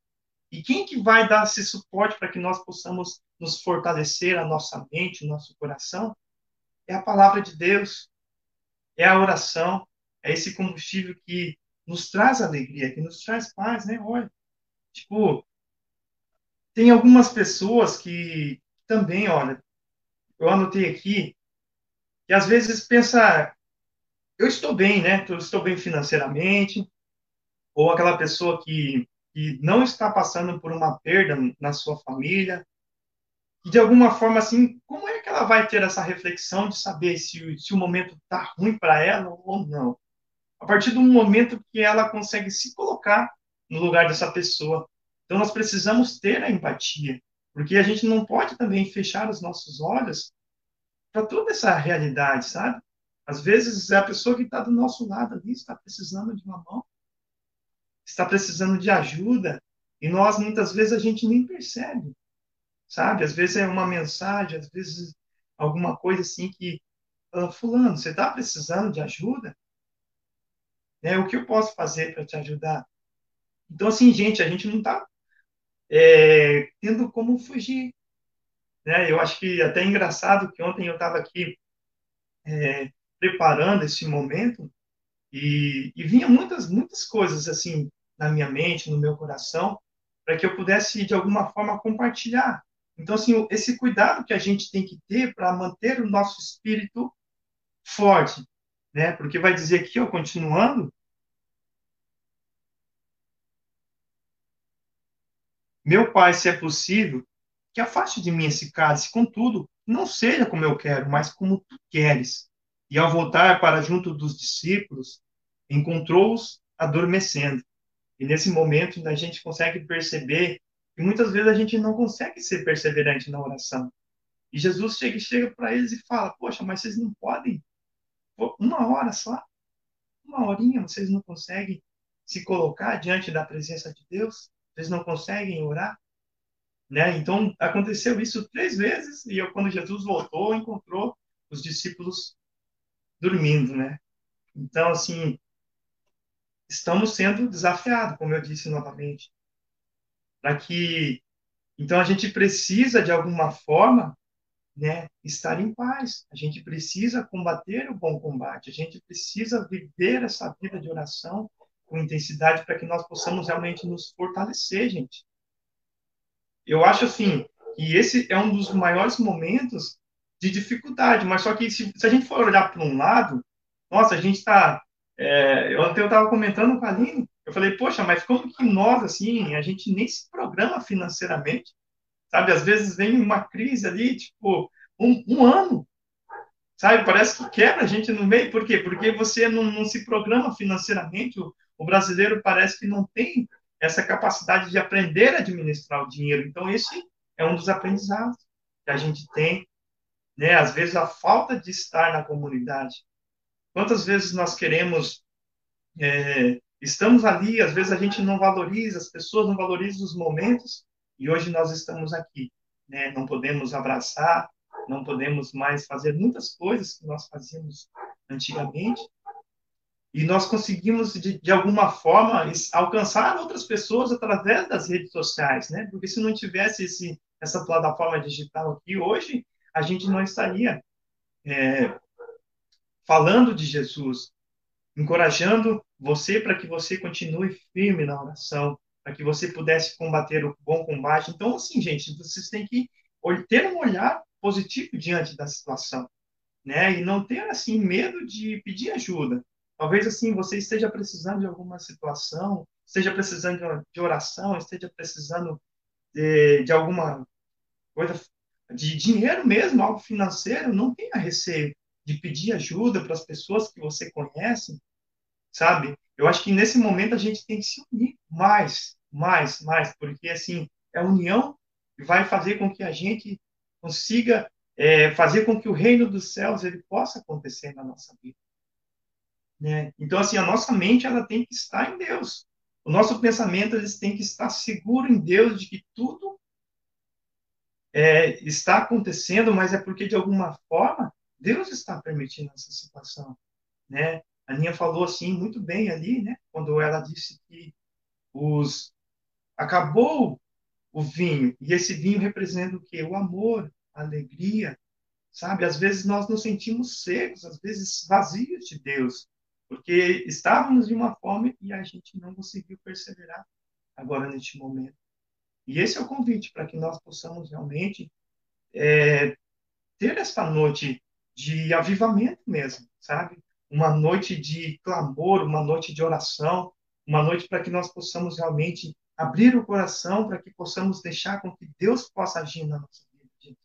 E quem que vai dar esse suporte para que nós possamos nos fortalecer a nossa mente, o nosso coração? É a palavra de Deus, é a oração, é esse combustível que nos traz alegria, que nos traz paz, né? Olha, tipo, tem algumas pessoas que também, olha, eu anotei aqui, que às vezes pensa, eu estou bem, né? Eu estou bem financeiramente, ou aquela pessoa que, que não está passando por uma perda na sua família, e de alguma forma, assim, como é que ela vai ter essa reflexão de saber se, se o momento está ruim para ela ou não? A partir do momento que ela consegue se colocar no lugar dessa pessoa, então, nós precisamos ter a empatia, porque a gente não pode também fechar os nossos olhos para toda essa realidade, sabe? Às vezes, é a pessoa que está do nosso lado ali está precisando de uma mão, está precisando de ajuda, e nós, muitas vezes, a gente nem percebe, sabe? Às vezes é uma mensagem, às vezes alguma coisa assim que, ah, fulano, você está precisando de ajuda? Né? O que eu posso fazer para te ajudar? Então, assim, gente, a gente não está é, tendo como fugir. Né? Eu acho que até é engraçado que ontem eu estava aqui é, preparando esse momento e, e vinha muitas, muitas coisas assim na minha mente, no meu coração, para que eu pudesse, de alguma forma, compartilhar. Então, assim, esse cuidado que a gente tem que ter para manter o nosso espírito forte, né? Porque vai dizer aqui, ó, continuando, Meu Pai, se é possível, que afaste de mim esse cálice, contudo, não seja como eu quero, mas como tu queres. E ao voltar para junto dos discípulos, encontrou-os adormecendo. E nesse momento a gente consegue perceber que muitas vezes a gente não consegue ser perseverante na oração. E Jesus chega, chega para eles e fala: Poxa, mas vocês não podem? Uma hora só? Uma horinha vocês não conseguem se colocar diante da presença de Deus? Eles não conseguem orar. Né? Então, aconteceu isso três vezes, e eu, quando Jesus voltou, encontrou os discípulos dormindo. Né? Então, assim, estamos sendo desafiados, como eu disse novamente, para que. Então, a gente precisa, de alguma forma, né, estar em paz. A gente precisa combater o bom combate. A gente precisa viver essa vida de oração com intensidade para que nós possamos realmente nos fortalecer, gente. Eu acho assim que esse é um dos maiores momentos de dificuldade, mas só que se, se a gente for olhar para um lado, nossa, a gente está. É, eu eu estava comentando com a Aline, eu falei, poxa, mas como que nós, assim, a gente nem se programa financeiramente, sabe? Às vezes vem uma crise ali, tipo, um, um ano, sabe? Parece que quebra a gente no meio, por quê? Porque você não, não se programa financeiramente, o, o brasileiro parece que não tem essa capacidade de aprender a administrar o dinheiro. Então, esse é um dos aprendizados que a gente tem né? Às vezes a falta de estar na comunidade. Quantas vezes nós queremos, é, estamos ali, às vezes a gente não valoriza, as pessoas não valorizam os momentos, e hoje nós estamos aqui, né? Não podemos abraçar, não podemos mais fazer muitas coisas que nós fazíamos antigamente, e nós conseguimos de, de, alguma forma alcançar outras pessoas através das redes sociais, né? Porque se não tivesse esse, essa plataforma digital aqui hoje, a gente não estaria é, falando de Jesus, encorajando você para que você continue firme na oração, para que você pudesse combater o bom combate. Então, assim, gente, vocês têm que ter um olhar positivo diante da situação, né? E não ter assim medo de pedir ajuda. Talvez assim você esteja precisando de alguma situação, esteja precisando de oração, esteja precisando de, de alguma coisa de dinheiro mesmo, algo financeiro, não tenha receio de pedir ajuda para as pessoas que você conhece, sabe? Eu acho que nesse momento a gente tem que se unir mais, mais, mais, porque assim, é a união que vai fazer com que a gente consiga é, fazer com que o reino dos céus ele possa acontecer na nossa vida. Né? Então, assim, a nossa mente ela tem que estar em Deus. O nosso pensamento eles tem que estar seguro em Deus de que tudo é, está acontecendo, mas é porque, de alguma forma, Deus está permitindo essa situação, né? A Ninha falou, assim, muito bem ali, né? Quando ela disse que os... acabou o vinho, e esse vinho representa o quê? O amor, a alegria, sabe? Às vezes nós nos sentimos secos, às vezes vazios de Deus, porque estávamos de uma forma e a gente não conseguiu perseverar agora neste momento. E esse é o convite para que nós possamos realmente é, ter esta noite de avivamento mesmo, sabe? Uma noite de clamor, uma noite de oração, uma noite para que nós possamos realmente abrir o coração, para que possamos deixar com que Deus possa agir na nossa vida,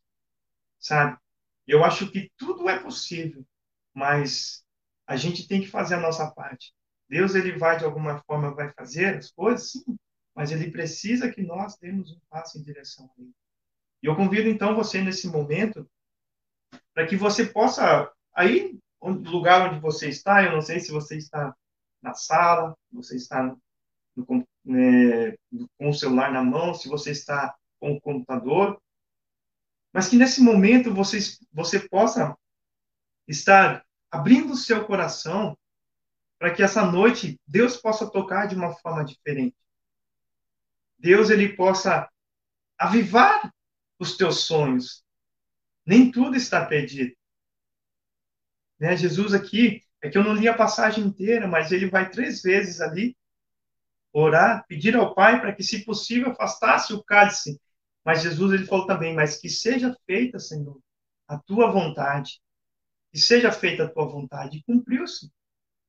sabe? Eu acho que tudo é possível, mas a gente tem que fazer a nossa parte. Deus ele vai de alguma forma vai fazer as coisas, sim, mas ele precisa que nós demos um passo em direção a ele. E eu convido então você nesse momento para que você possa aí no lugar onde você está, eu não sei se você está na sala, você está no, né, com o celular na mão, se você está com o computador, mas que nesse momento você, você possa estar abrindo o seu coração para que essa noite Deus possa tocar de uma forma diferente. Deus ele possa avivar os teus sonhos. Nem tudo está perdido. Né? Jesus aqui, é que eu não li a passagem inteira, mas ele vai três vezes ali orar, pedir ao Pai para que, se possível, afastasse o cálice. Mas Jesus ele falou também, mas que seja feita, Senhor, a tua vontade. Que seja feita a tua vontade. E cumpriu-se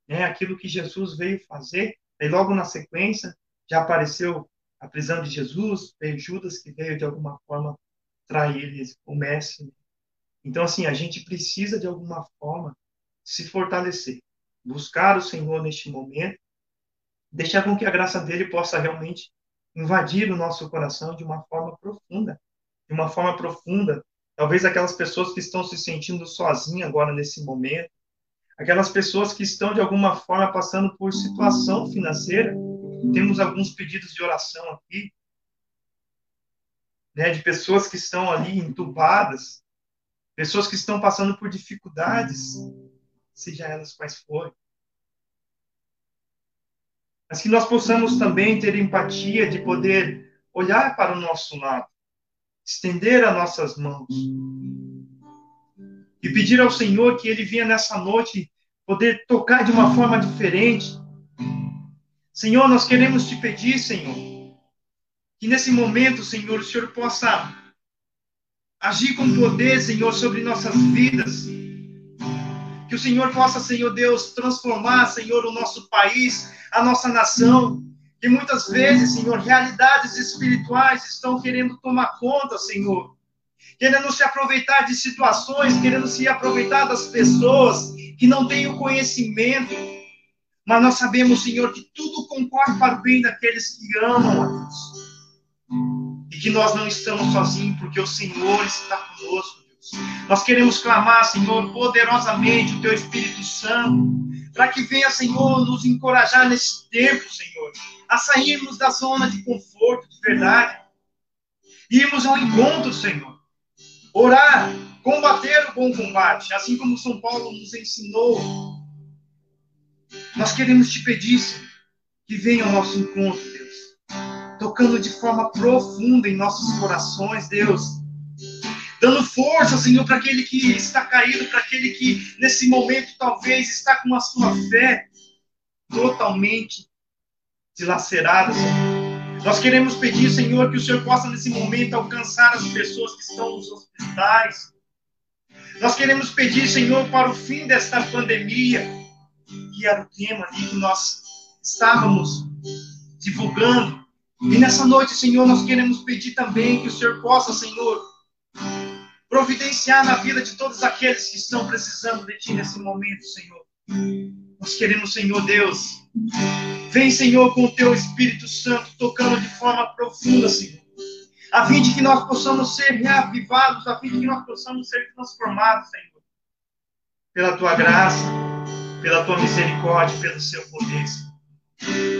né? aquilo que Jesus veio fazer. E logo na sequência, já apareceu a prisão de Jesus, veio Judas que veio de alguma forma trair o mestre. Então, assim, a gente precisa de alguma forma se fortalecer, buscar o Senhor neste momento, deixar com que a graça dele possa realmente invadir o nosso coração de uma forma profunda, de uma forma profunda. Talvez aquelas pessoas que estão se sentindo sozinhas agora nesse momento, aquelas pessoas que estão de alguma forma passando por situação financeira temos alguns pedidos de oração aqui, né, de pessoas que estão ali entubadas, pessoas que estão passando por dificuldades, seja elas quais forem. Mas que nós possamos também ter empatia de poder olhar para o nosso lado, estender as nossas mãos e pedir ao Senhor que Ele venha nessa noite poder tocar de uma forma diferente Senhor, nós queremos te pedir, Senhor, que nesse momento, Senhor, o Senhor possa agir com poder, Senhor, sobre nossas vidas. Que o Senhor possa, Senhor Deus, transformar, Senhor, o nosso país, a nossa nação. Que muitas vezes, Senhor, realidades espirituais estão querendo tomar conta, Senhor. Querendo se aproveitar de situações, querendo se aproveitar das pessoas que não têm o conhecimento. Mas nós sabemos, Senhor, que tudo concorre para o bem daqueles que amam a Deus e que nós não estamos sozinhos, porque o Senhor está conosco, Deus. Nós queremos clamar, Senhor, poderosamente o Teu Espírito Santo, para que venha, Senhor, nos encorajar nesse tempo, Senhor, a sairmos da zona de conforto, de verdade, irmos ao encontro, Senhor. Orar, combater o bom combate, assim como São Paulo nos ensinou. Nós queremos te pedir, Senhor, que venha ao nosso encontro, tocando de forma profunda em nossos corações, Deus. Dando força, Senhor, para aquele que está caído, para aquele que nesse momento talvez está com a sua fé totalmente dilacerada, Senhor. Nós queremos pedir, Senhor, que o Senhor possa nesse momento alcançar as pessoas que estão nos hospitais. Nós queremos pedir, Senhor, para o fim desta pandemia, que era o tema ali que nós estávamos divulgando. E nessa noite, Senhor, nós queremos pedir também que o Senhor possa, Senhor, providenciar na vida de todos aqueles que estão precisando de Ti nesse momento, Senhor. Nós queremos, Senhor Deus, vem, Senhor, com o Teu Espírito Santo tocando de forma profunda, Senhor. A fim de que nós possamos ser reavivados, a fim de que nós possamos ser transformados, Senhor. Pela Tua graça, pela Tua misericórdia, pelo Seu poder, Senhor.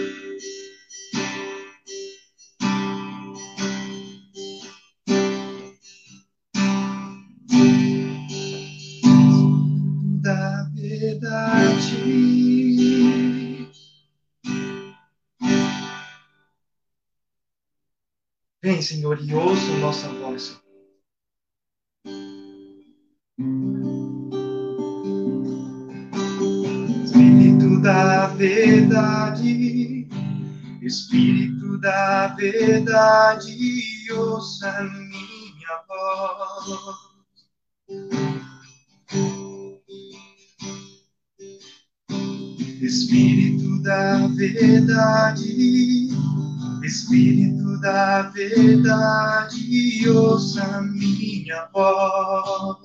Vem, Senhor, e ouça nossa voz. Espírito da verdade, Espírito da verdade, ouça minha voz. Espírito da verdade, Espírito da verdade, ouça minha voz.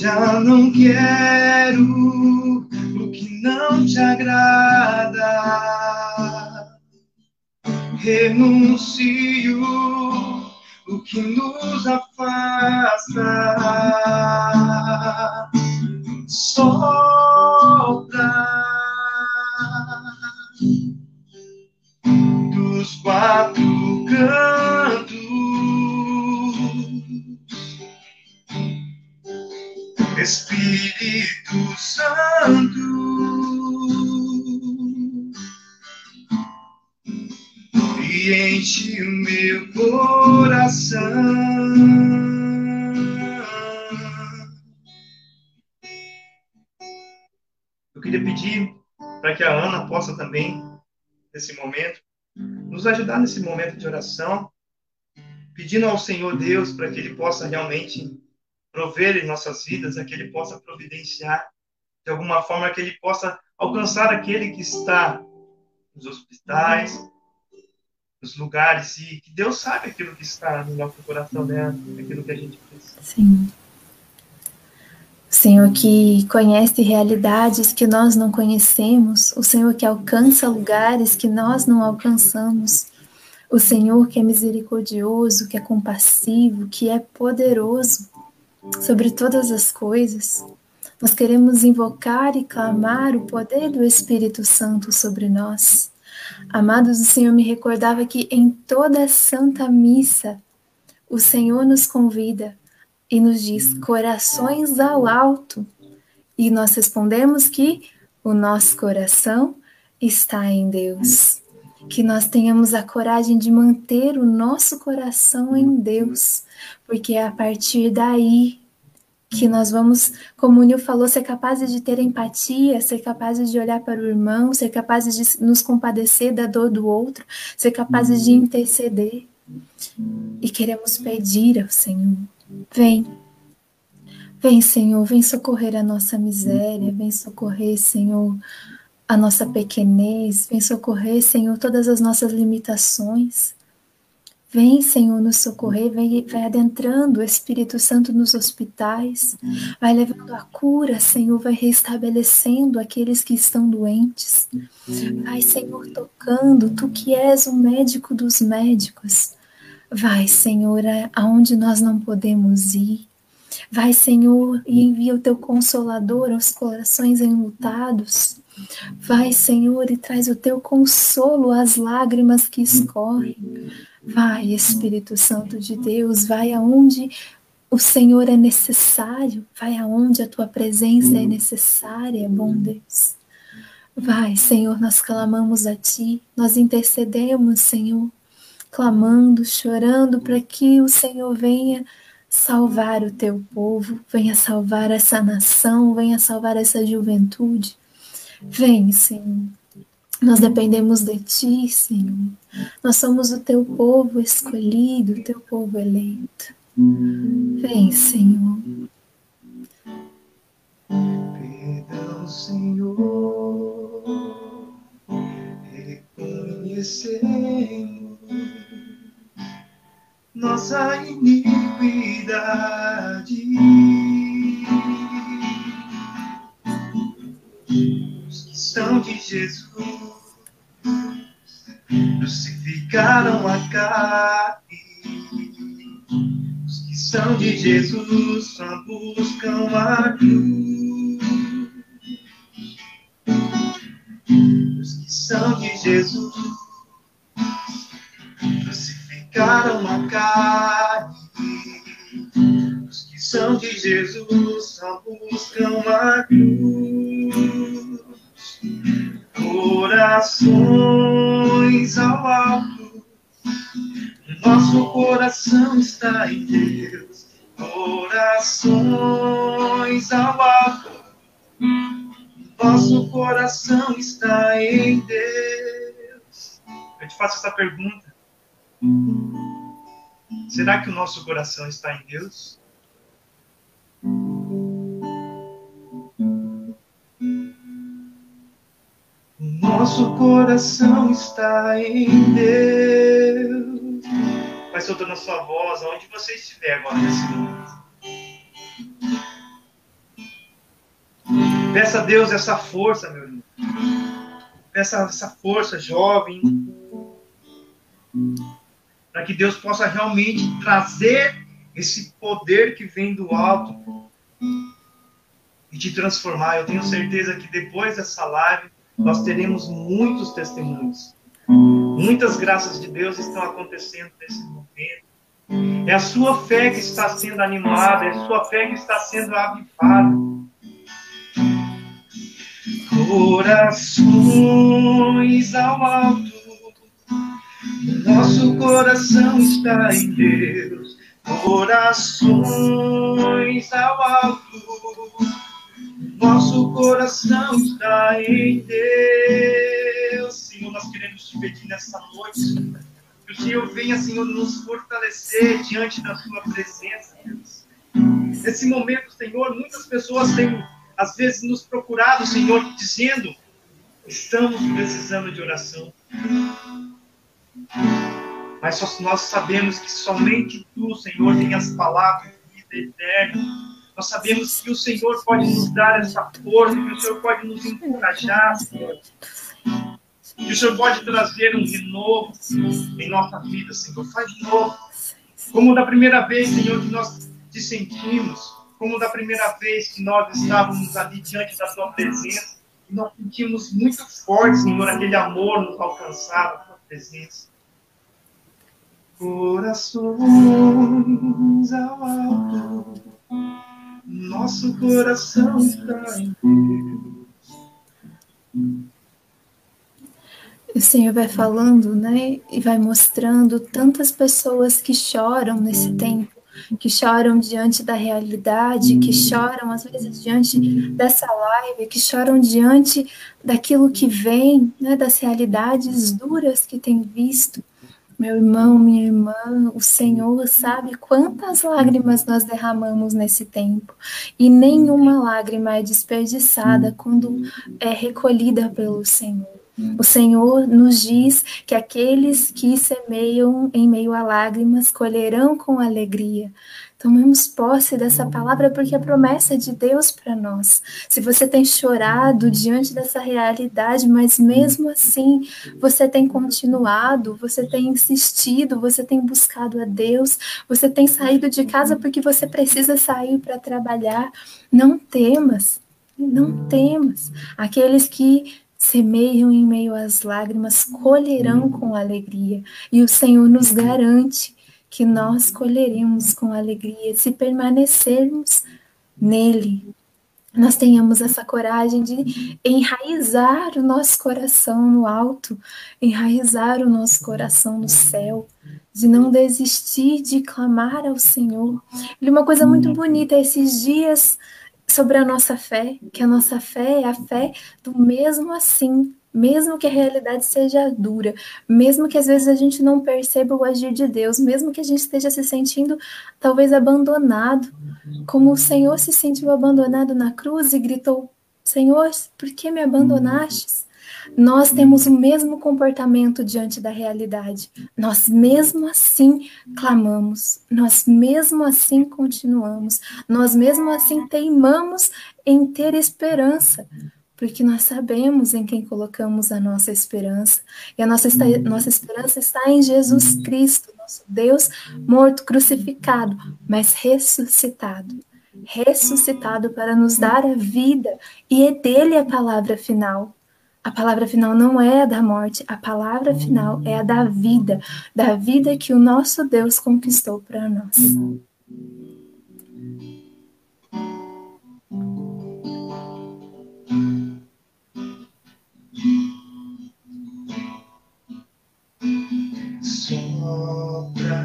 Já não quero o que não te agrada, renuncio o que nos afasta. Sopra dos quatro cantos. Espírito Santo, e enche o meu coração. Eu queria pedir para que a Ana possa também, nesse momento, nos ajudar nesse momento de oração, pedindo ao Senhor Deus para que Ele possa realmente prover em nossas vidas, a que Ele possa providenciar, de alguma forma, que Ele possa alcançar aquele que está nos hospitais, nos lugares, e que Deus sabe aquilo que está no nosso coração, né? Aquilo que a gente precisa. Sim. Senhor que conhece realidades que nós não conhecemos, o Senhor que alcança lugares que nós não alcançamos, o Senhor que é misericordioso, que é compassivo, que é poderoso sobre todas as coisas. Nós queremos invocar e clamar o poder do Espírito Santo sobre nós. Amados, o Senhor me recordava que em toda Santa Missa, o Senhor nos convida e nos diz corações ao alto. E nós respondemos que o nosso coração está em Deus. Que nós tenhamos a coragem de manter o nosso coração em Deus, porque é a partir daí que nós vamos, como o Nil falou, ser capazes de ter empatia, ser capazes de olhar para o irmão, ser capazes de nos compadecer da dor do outro, ser capazes de interceder. E queremos pedir ao Senhor: vem, vem, Senhor, vem socorrer a nossa miséria, vem socorrer, Senhor, a nossa pequenez, vem socorrer, Senhor, todas as nossas limitações. Vem, Senhor, nos socorrer, vem, vai adentrando o Espírito Santo nos hospitais, vai levando a cura, Senhor, vai restabelecendo aqueles que estão doentes. Vai, Senhor, tocando, tu que és o médico dos médicos. Vai, Senhor, aonde nós não podemos ir. Vai, Senhor, e envia o teu consolador aos corações enlutados. Vai, Senhor, e traz o teu consolo às lágrimas que escorrem. Vai, Espírito Santo de Deus, vai aonde o Senhor é necessário, vai aonde a tua presença é necessária, bom Deus. Vai, Senhor, nós clamamos a ti, nós intercedemos, Senhor, clamando, chorando para que o Senhor venha salvar o teu povo, venha salvar essa nação, venha salvar essa juventude. Vem, Senhor. Nós dependemos de ti, Senhor. Nós somos o teu povo escolhido, o teu povo eleito. Vem, Senhor. Perdão, Senhor, reconhecemos nossa iniquidade. Os que são de Jesus crucificaram a carne. Os que são de Jesus só buscam a cruz. Os que são de Jesus crucificaram a carne. Os que são de Jesus só buscam a cruz corações ao alto. Nosso coração está em Deus. Corações ao alto. Nosso coração está em Deus. Eu te faço essa pergunta. Será que o nosso coração está em Deus? Nosso coração está em Deus. Vai soltando a sua voz, aonde você estiver agora nesse momento. Peça a Deus essa força, meu irmão. Peça essa força, jovem. Para que Deus possa realmente trazer esse poder que vem do alto e te transformar. Eu tenho certeza que depois dessa live nós teremos muitos testemunhos. Muitas graças de Deus estão acontecendo nesse momento. É a sua fé que está sendo animada, é a sua fé que está sendo avivada. Corações ao alto, nosso coração está em Deus. Corações ao alto nosso coração está em Deus. Senhor, nós queremos te pedir nessa noite que o Senhor venha, Senhor, nos fortalecer diante da Sua presença, Deus. Nesse momento, Senhor, muitas pessoas têm, às vezes, nos procurado, Senhor, dizendo: estamos precisando de oração. Mas nós sabemos que somente Tu, Senhor, tem as palavras de vida eterna nós sabemos que o Senhor pode nos dar essa força, que o Senhor pode nos encorajar, Senhor. Que o Senhor pode trazer um renovo em nossa vida, Senhor. Faz de novo. Como da primeira vez, Senhor, que nós te sentimos, como da primeira vez que nós estávamos ali diante da Tua presença, e nós sentimos muito forte, Senhor, aquele amor nos alcançar, a Tua presença. Corações ao alto nosso coração está em Deus. O Senhor vai falando, né? E vai mostrando tantas pessoas que choram nesse tempo, que choram diante da realidade, que choram às vezes diante dessa live, que choram diante daquilo que vem, né, das realidades duras que tem visto. Meu irmão, minha irmã, o Senhor sabe quantas lágrimas nós derramamos nesse tempo, e nenhuma lágrima é desperdiçada quando é recolhida pelo Senhor. O Senhor nos diz que aqueles que semeiam em meio a lágrimas colherão com alegria. Tomemos posse dessa palavra porque é promessa de Deus para nós. Se você tem chorado diante dessa realidade, mas mesmo assim você tem continuado, você tem insistido, você tem buscado a Deus, você tem saído de casa porque você precisa sair para trabalhar, não temas. Não temas. Aqueles que semeiam em meio às lágrimas colherão com alegria. E o Senhor nos garante que nós colheremos com alegria se permanecermos nele. Nós tenhamos essa coragem de enraizar o nosso coração no alto, enraizar o nosso coração no céu, de não desistir de clamar ao Senhor. E uma coisa muito bonita esses dias sobre a nossa fé, que a nossa fé é a fé do mesmo assim, mesmo que a realidade seja dura, mesmo que às vezes a gente não perceba o agir de Deus, mesmo que a gente esteja se sentindo talvez abandonado, como o Senhor se sentiu abandonado na cruz e gritou: Senhor, por que me abandonastes? Nós temos o mesmo comportamento diante da realidade. Nós mesmo assim clamamos, nós mesmo assim continuamos, nós mesmo assim teimamos em ter esperança, porque nós sabemos em quem colocamos a nossa esperança, e a nossa, nossa esperança está em Jesus Cristo, nosso Deus morto, crucificado, mas ressuscitado. Ressuscitado para nos dar a vida, e é dele a palavra final. A palavra final não é a da morte, a palavra final é a da vida, da vida que o nosso Deus conquistou para nós. Sopra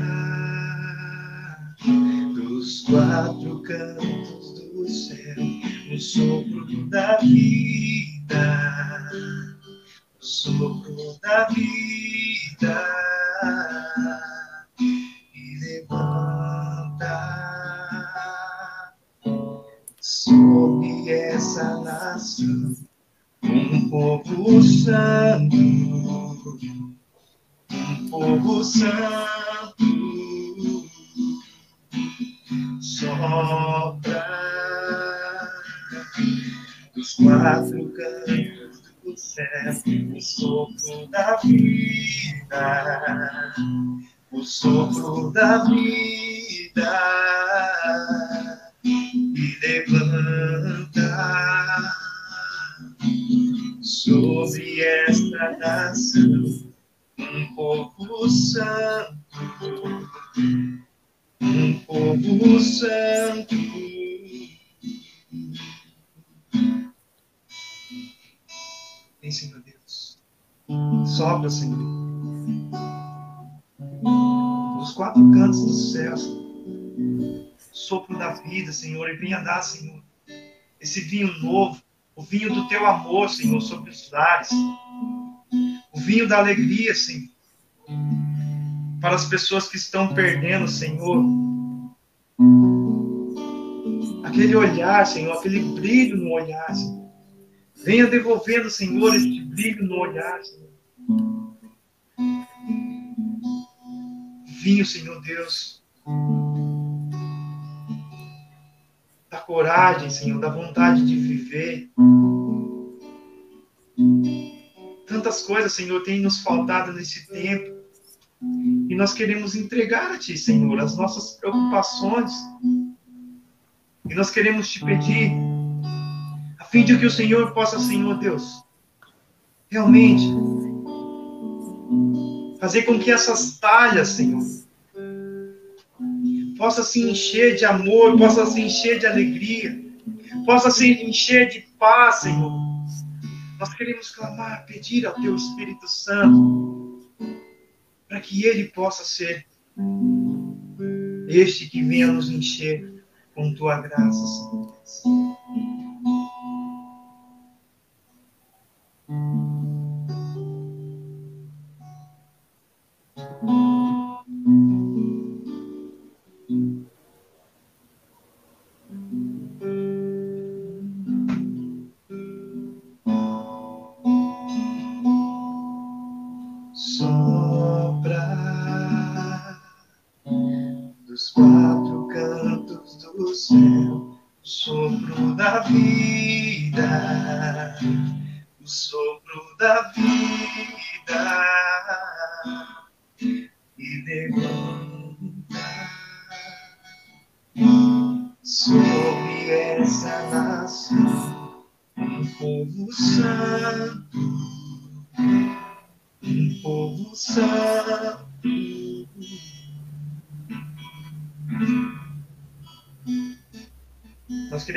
dos quatro cantos do céu o sopro da vida, o sopro da vida e levanta. Sobre essa nação um povo santo, povo santo. Sopra dos quatro cantos do céu o sopro da vida, o sopro da vida e levanta sobre esta nação um povo santo, um povo santo. Vem, Senhor Deus. Sopra, Senhor. Nos quatro cantos do céu, sopro da vida, Senhor, e venha dar, Senhor, esse vinho novo, o vinho do teu amor, Senhor, sobre os lares, vinho da alegria, Senhor, para as pessoas que estão perdendo, Senhor, aquele olhar, Senhor, aquele brilho no olhar, Senhor. Venha devolvendo, Senhor, este brilho no olhar, Senhor. Vinho, Senhor Deus, da coragem, Senhor, da vontade de viver. Tantas coisas, Senhor, têm nos faltado nesse tempo. E nós queremos entregar a Ti, Senhor, as nossas preocupações. E nós queremos te pedir fim de que o Senhor possa, Senhor Deus, realmente fazer com que essas talhas, Senhor, possa se encher de amor, possa se encher de alegria, possa se encher de paz, Senhor. Nós queremos clamar, pedir ao Teu Espírito Santo para que Ele possa ser este que venha nos encher com tua graça, Senhor.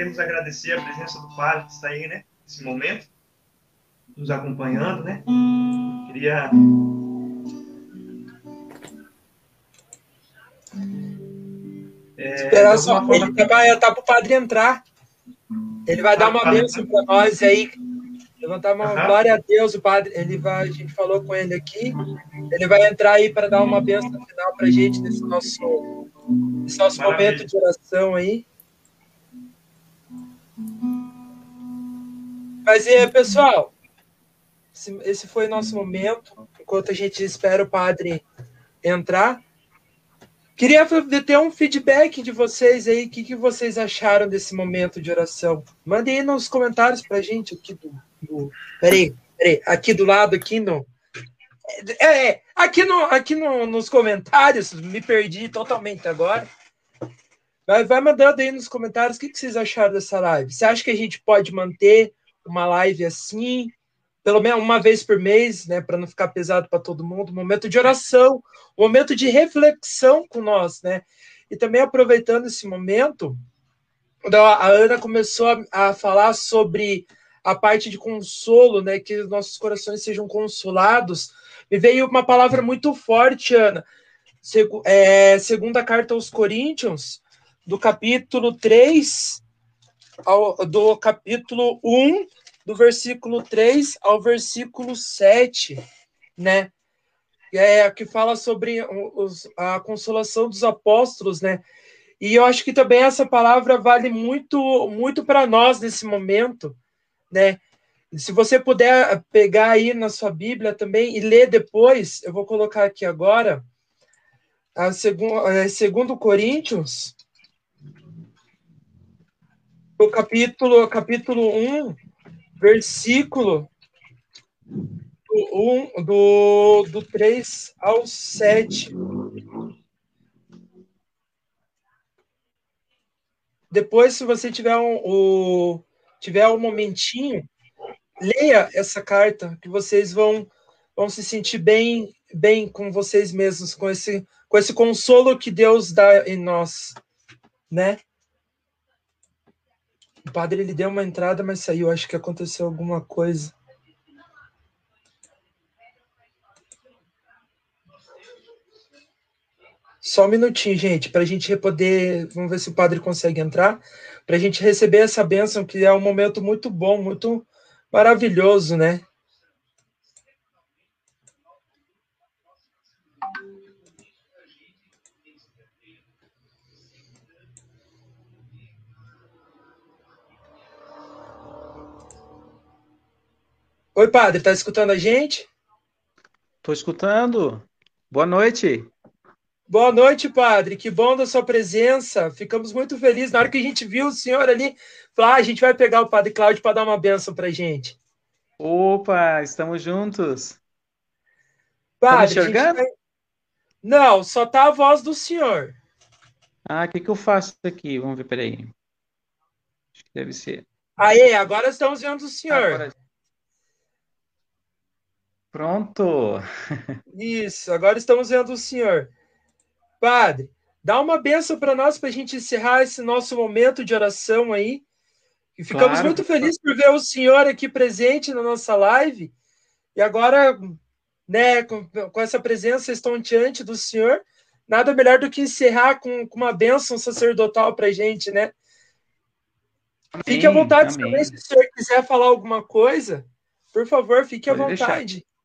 Agradecer a presença do Padre que está aí, né? Nesse momento, nos acompanhando, né? Queria. É, Esperar só. Forma... Ele vai tá para o Padre entrar. Ele vai dar uma bênção para nós aí. Levantar uma uhum. glória a Deus, o padre, ele vai, a gente falou com ele aqui, ele vai entrar aí para dar uma bênção final para a gente nesse nosso, nesse nosso momento de oração aí. Mas, é, pessoal, esse foi nosso momento, enquanto a gente espera o padre entrar. Queria ter um feedback de vocês aí, o que, que vocês acharam desse momento de oração. Mandem aí nos comentários pra gente aqui do. do peraí, peraí, aqui do lado, aqui no. É, é aqui, no, aqui no, nos comentários, me perdi totalmente agora. Vai, vai mandando aí nos comentários o que, que vocês acharam dessa live. Você acha que a gente pode manter uma live assim, pelo menos uma vez por mês, né, para não ficar pesado para todo mundo, momento de oração, momento de reflexão com nós, né? E também aproveitando esse momento, quando a Ana começou a, a falar sobre a parte de consolo, né, que os nossos corações sejam consolados, me veio uma palavra muito forte, Ana. Segu, é, segunda carta aos Coríntios, do capítulo 3, ao, do capítulo 1, do versículo 3 ao versículo 7, né? É, que fala sobre os, a consolação dos apóstolos, né? E eu acho que também essa palavra vale muito, muito para nós nesse momento, né? Se você puder pegar aí na sua Bíblia também e ler depois, eu vou colocar aqui agora, a segundo, é, segundo Coríntios, o capítulo, capítulo 1, versículo do, 1, do, do 3 ao 7. Depois, se você tiver um, o, tiver um momentinho, leia essa carta, que vocês vão, vão se sentir bem, bem com vocês mesmos, com esse, com esse consolo que Deus dá em nós, né? O padre ele deu uma entrada, mas saiu. Acho que aconteceu alguma coisa. Só um minutinho, gente, para a gente poder. Vamos ver se o padre consegue entrar. Para a gente receber essa bênção, que é um momento muito bom, muito maravilhoso, né? Oi, padre, tá escutando a gente? Tô escutando. Boa noite. Boa noite, padre. Que bom da sua presença. Ficamos muito felizes. Na hora que a gente viu o senhor ali, falar, ah, a gente vai pegar o padre Cláudio para dar uma benção para gente. Opa, estamos juntos. Padre, tá enxergando? Vai... Não, só tá a voz do senhor. Ah, o que, que eu faço aqui? Vamos ver, peraí. Acho que deve ser. Aí, agora estamos vendo o senhor. Agora... Pronto. Isso, agora estamos vendo o senhor. Padre, dá uma benção para nós para a gente encerrar esse nosso momento de oração aí. E ficamos claro. muito felizes por ver o senhor aqui presente na nossa live. E agora, né, com, com essa presença estonteante do senhor, nada melhor do que encerrar com, com uma bênção sacerdotal para gente, né? Amém, fique à vontade também, se o senhor quiser falar alguma coisa. Por favor, fique Pode à vontade. Deixar.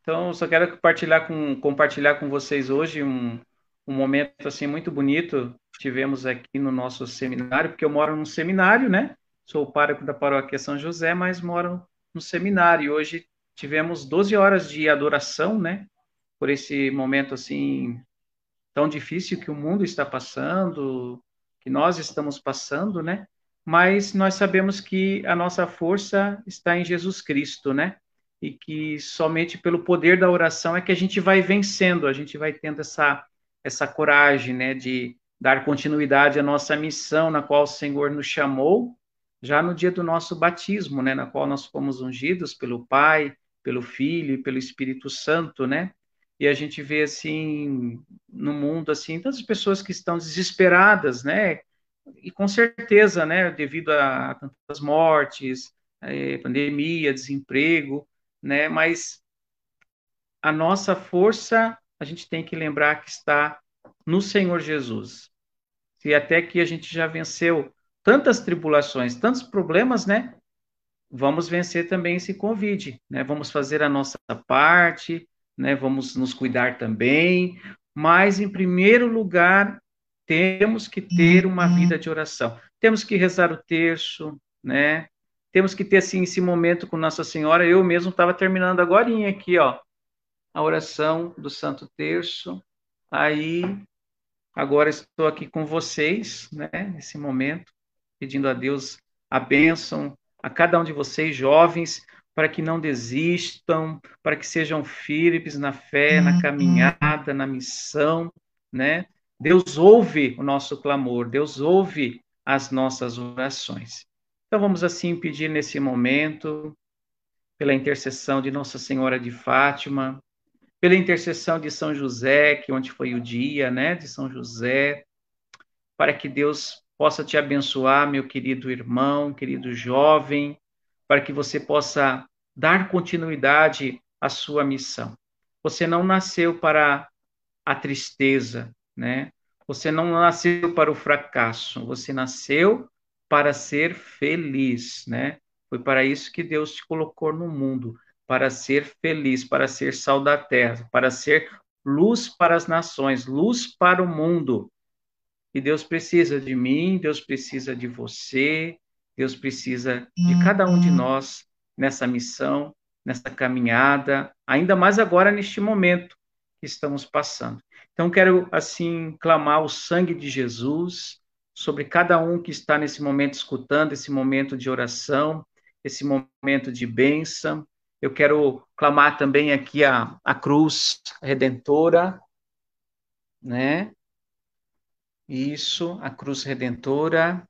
Então, só quero compartilhar com, compartilhar com vocês hoje um, um momento assim muito bonito tivemos aqui no nosso seminário, porque eu moro num seminário, né? Sou pároco da paróquia São José, mas moro no seminário. Hoje tivemos 12 horas de adoração, né? Por esse momento assim tão difícil que o mundo está passando, que nós estamos passando, né? Mas nós sabemos que a nossa força está em Jesus Cristo, né? E que somente pelo poder da oração é que a gente vai vencendo, a gente vai tendo essa essa coragem, né, de dar continuidade à nossa missão na qual o Senhor nos chamou, já no dia do nosso batismo, né, na qual nós fomos ungidos pelo Pai, pelo Filho e pelo Espírito Santo, né? E a gente vê assim no mundo assim tantas pessoas que estão desesperadas, né? E com certeza, né, devido a tantas mortes, eh, pandemia, desemprego, né? Mas a nossa força, a gente tem que lembrar que está no Senhor Jesus. Se até que a gente já venceu tantas tribulações, tantos problemas, né? Vamos vencer também esse Covid, né? Vamos fazer a nossa parte, né? Vamos nos cuidar também, mas em primeiro lugar temos que ter uma vida de oração. Temos que rezar o terço, né? Temos que ter assim esse momento com Nossa Senhora. Eu mesmo estava terminando agora aqui, ó, a oração do Santo Terço. Aí agora estou aqui com vocês, né, nesse momento, pedindo a Deus a bênção a cada um de vocês, jovens, para que não desistam, para que sejam firmes na fé, na caminhada, na missão, né? Deus ouve o nosso clamor, Deus ouve as nossas orações. Então vamos assim pedir nesse momento, pela intercessão de Nossa Senhora de Fátima, pela intercessão de São José, que ontem foi o dia, né, de São José, para que Deus possa te abençoar, meu querido irmão, querido jovem, para que você possa dar continuidade à sua missão. Você não nasceu para a tristeza, né? Você não nasceu para o fracasso, você nasceu para ser feliz, né? Foi para isso que Deus te colocou no mundo, para ser feliz, para ser sal da terra, para ser luz para as nações, luz para o mundo. E Deus precisa de mim, Deus precisa de você, Deus precisa de cada um de uhum. nós nessa missão, nessa caminhada, ainda mais agora neste momento que estamos passando. Então quero assim clamar o sangue de Jesus sobre cada um que está nesse momento escutando esse momento de oração, esse momento de bênção, eu quero clamar também aqui a, a cruz redentora, né? Isso, a cruz redentora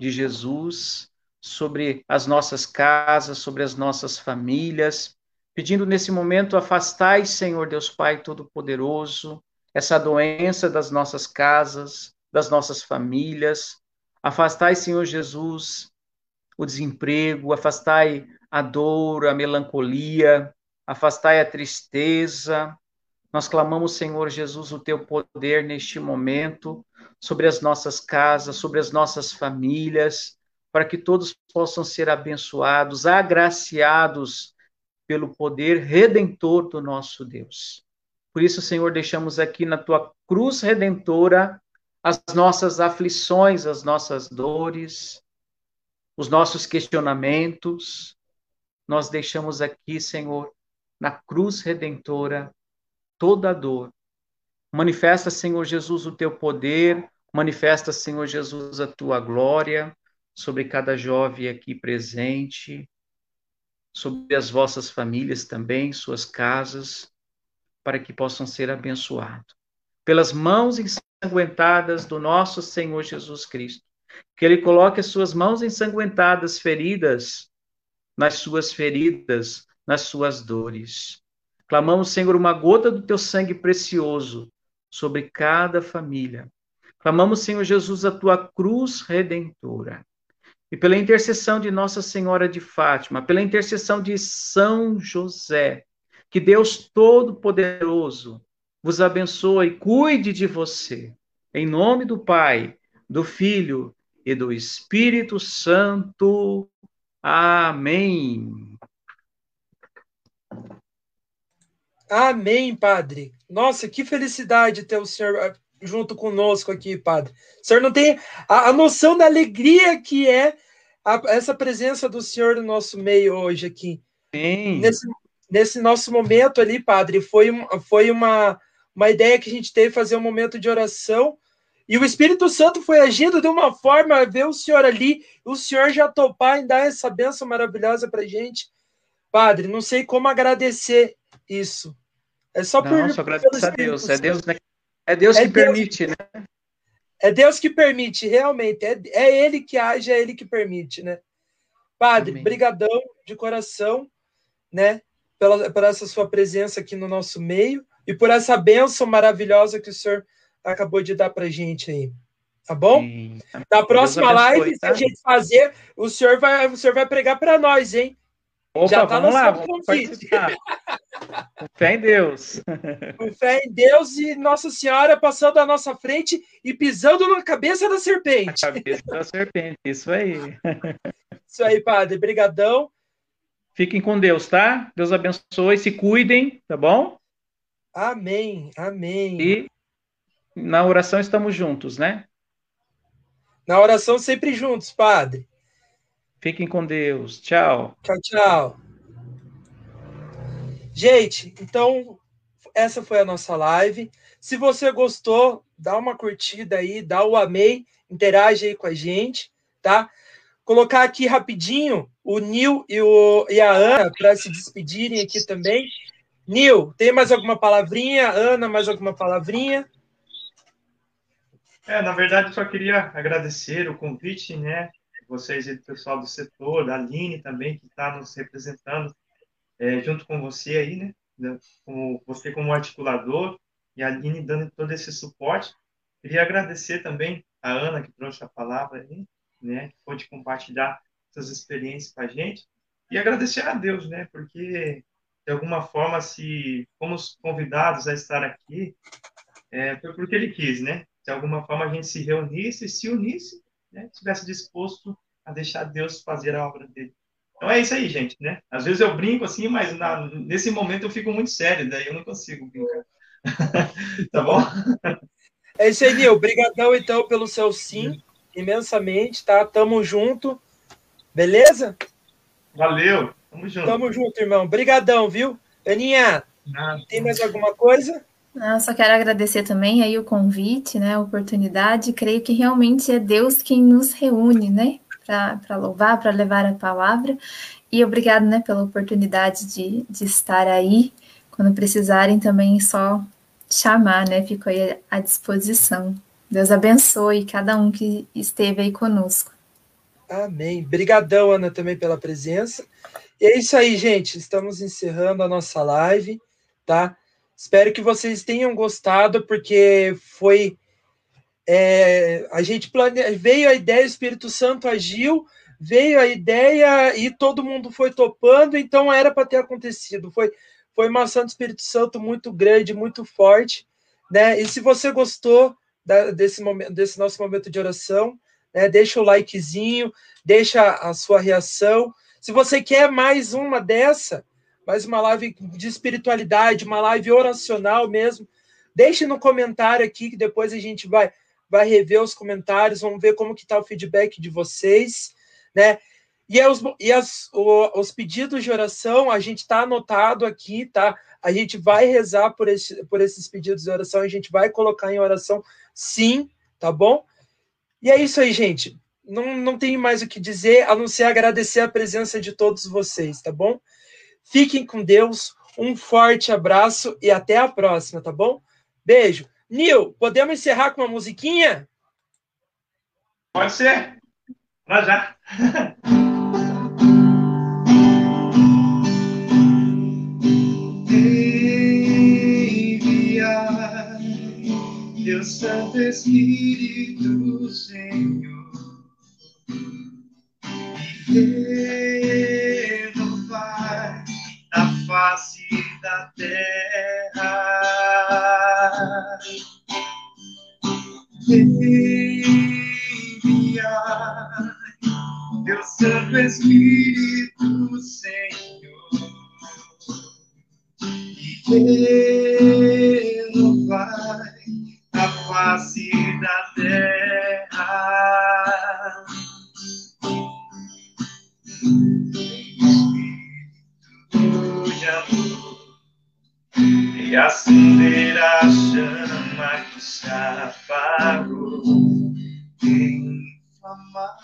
de Jesus sobre as nossas casas, sobre as nossas famílias, pedindo nesse momento, afastai, Senhor Deus Pai Todo-Poderoso, essa doença das nossas casas, das nossas famílias. Afastai, Senhor Jesus, o desemprego, afastai a dor, a melancolia, afastai a tristeza. Nós clamamos, Senhor Jesus, o teu poder neste momento sobre as nossas casas, sobre as nossas famílias, para que todos possam ser abençoados, agraciados pelo poder redentor do nosso Deus. Por isso, Senhor, deixamos aqui na tua cruz redentora as nossas aflições, as nossas dores, os nossos questionamentos, nós deixamos aqui, Senhor, na cruz redentora, toda a dor. Manifesta, Senhor Jesus, o teu poder, manifesta, Senhor Jesus, a tua glória sobre cada jovem aqui presente, sobre as vossas famílias também, suas casas, para que possam ser abençoados. Pelas mãos ensanguentadas do nosso Senhor Jesus Cristo, que Ele coloque as suas mãos ensanguentadas, feridas, nas suas feridas, nas suas dores. Clamamos, Senhor, uma gota do teu sangue precioso sobre cada família. Clamamos, Senhor Jesus, a tua cruz redentora. E pela intercessão de Nossa Senhora de Fátima, pela intercessão de São José, que Deus Todo-Poderoso vos abençoe, cuide de você. Em nome do Pai, do Filho e do Espírito Santo. Amém. Amém, Padre. Nossa, que felicidade ter o Senhor ah, junto conosco aqui, Padre. O Senhor não tem a, a noção da alegria que é a, essa presença do Senhor no nosso meio hoje aqui. Sim. Nesse, nesse nosso momento ali, Padre, foi, foi uma, uma ideia que a gente teve fazer um momento de oração. E o Espírito Santo foi agindo de uma forma, ver o Senhor ali, o Senhor já topar em dar essa bênção maravilhosa para gente. Padre, não sei como agradecer isso. É só não, por. Só agradecer a Deus. É Deus, né? é Deus é que Deus, permite, né? É Deus que permite, realmente. É, é Ele que age, é Ele que permite, né? Padre, Amém. brigadão de coração, né? Pela, por essa sua presença aqui no nosso meio e por essa bênção maravilhosa que o senhor acabou de dar para gente aí. Tá bom? Sim. Na próxima abençoe, live, tá? se a gente fazer, o senhor vai, o senhor vai pregar para nós, hein? Opa, Já tá vamos lá, vamos participar. Com fé em Deus. Com fé em Deus e Nossa Senhora passando à nossa frente e pisando na cabeça da serpente. Na cabeça da serpente, isso aí. Isso aí, padre. Brigadão. Fiquem com Deus, tá? Deus abençoe, se cuidem, tá bom? Amém, amém. E na oração estamos juntos, né? Na oração sempre juntos, padre. Fiquem com Deus. Tchau. Tchau, tchau. Gente, então essa foi a nossa live. Se você gostou, dá uma curtida aí, dá o amei, interage aí com a gente, tá? Colocar aqui rapidinho o Nil e, o, e a Ana para se despedirem aqui também. Nil, tem mais alguma palavrinha? Ana, mais alguma palavrinha? É, na verdade, só queria agradecer o convite, né? Vocês e o pessoal do setor, da Aline também, que está nos representando é, junto com você aí, né? Como, você como articulador e a Aline dando todo esse suporte. Queria agradecer também a Ana, que trouxe a palavra aí, né? Que pôde compartilhar suas experiências com a gente. E agradecer a Deus, né? Porque, de alguma forma, se fomos convidados a estar aqui, é, foi porque Ele quis, né? de alguma forma a gente se reunisse se unisse, né, estivesse disposto a deixar Deus fazer a obra dele. Então é isso aí, gente, né? Às vezes eu brinco assim, mas na, nesse momento eu fico muito sério, daí eu não consigo brincar. tá bom? É isso aí, Nil. Obrigadão, então, pelo seu sim, imensamente, tá? Tamo junto. Beleza? Valeu. Tamo junto. Tamo junto, irmão. Obrigadão, viu? Aninha, Nada. tem mais alguma coisa? Eu só quero agradecer também aí o convite, né, a oportunidade. Creio que realmente é Deus quem nos reúne, né, para louvar, para levar a palavra. E obrigado, né, pela oportunidade de, de estar aí. Quando precisarem também, só chamar, né, fico aí à disposição. Deus abençoe cada um que esteve aí conosco. Amém. Obrigadão, Ana, também pela presença. E é isso aí, gente. Estamos encerrando a nossa live, tá? Espero que vocês tenham gostado, porque foi. É, a gente plane... veio a ideia, o Espírito Santo agiu, veio a ideia e todo mundo foi topando, então era para ter acontecido. Foi, foi uma ação do Espírito Santo muito grande, muito forte. Né? E se você gostou da, desse, momento, desse nosso momento de oração, né, deixa o likezinho, deixa a sua reação. Se você quer mais uma dessa, mais uma live de espiritualidade, uma live oracional mesmo. Deixe no comentário aqui que depois a gente vai vai rever os comentários, vamos ver como que está o feedback de vocês, né? E, os, e as, o, os pedidos de oração, a gente está anotado aqui, tá? A gente vai rezar por, esse, por esses pedidos de oração, a gente vai colocar em oração, sim, tá bom? E é isso aí, gente. Não, não tem mais o que dizer, a não ser agradecer a presença de todos vocês, tá bom? Fiquem com Deus, um forte abraço e até a próxima, tá bom? Beijo. Nil, podemos encerrar com uma musiquinha? Pode ser. Vai já. Enviar teu Santo Espírito, Senhor, face da terra. enviar teu Santo Espírito, Senhor, e renovar a face da terra. E acender a chama que se apagou. Inflamar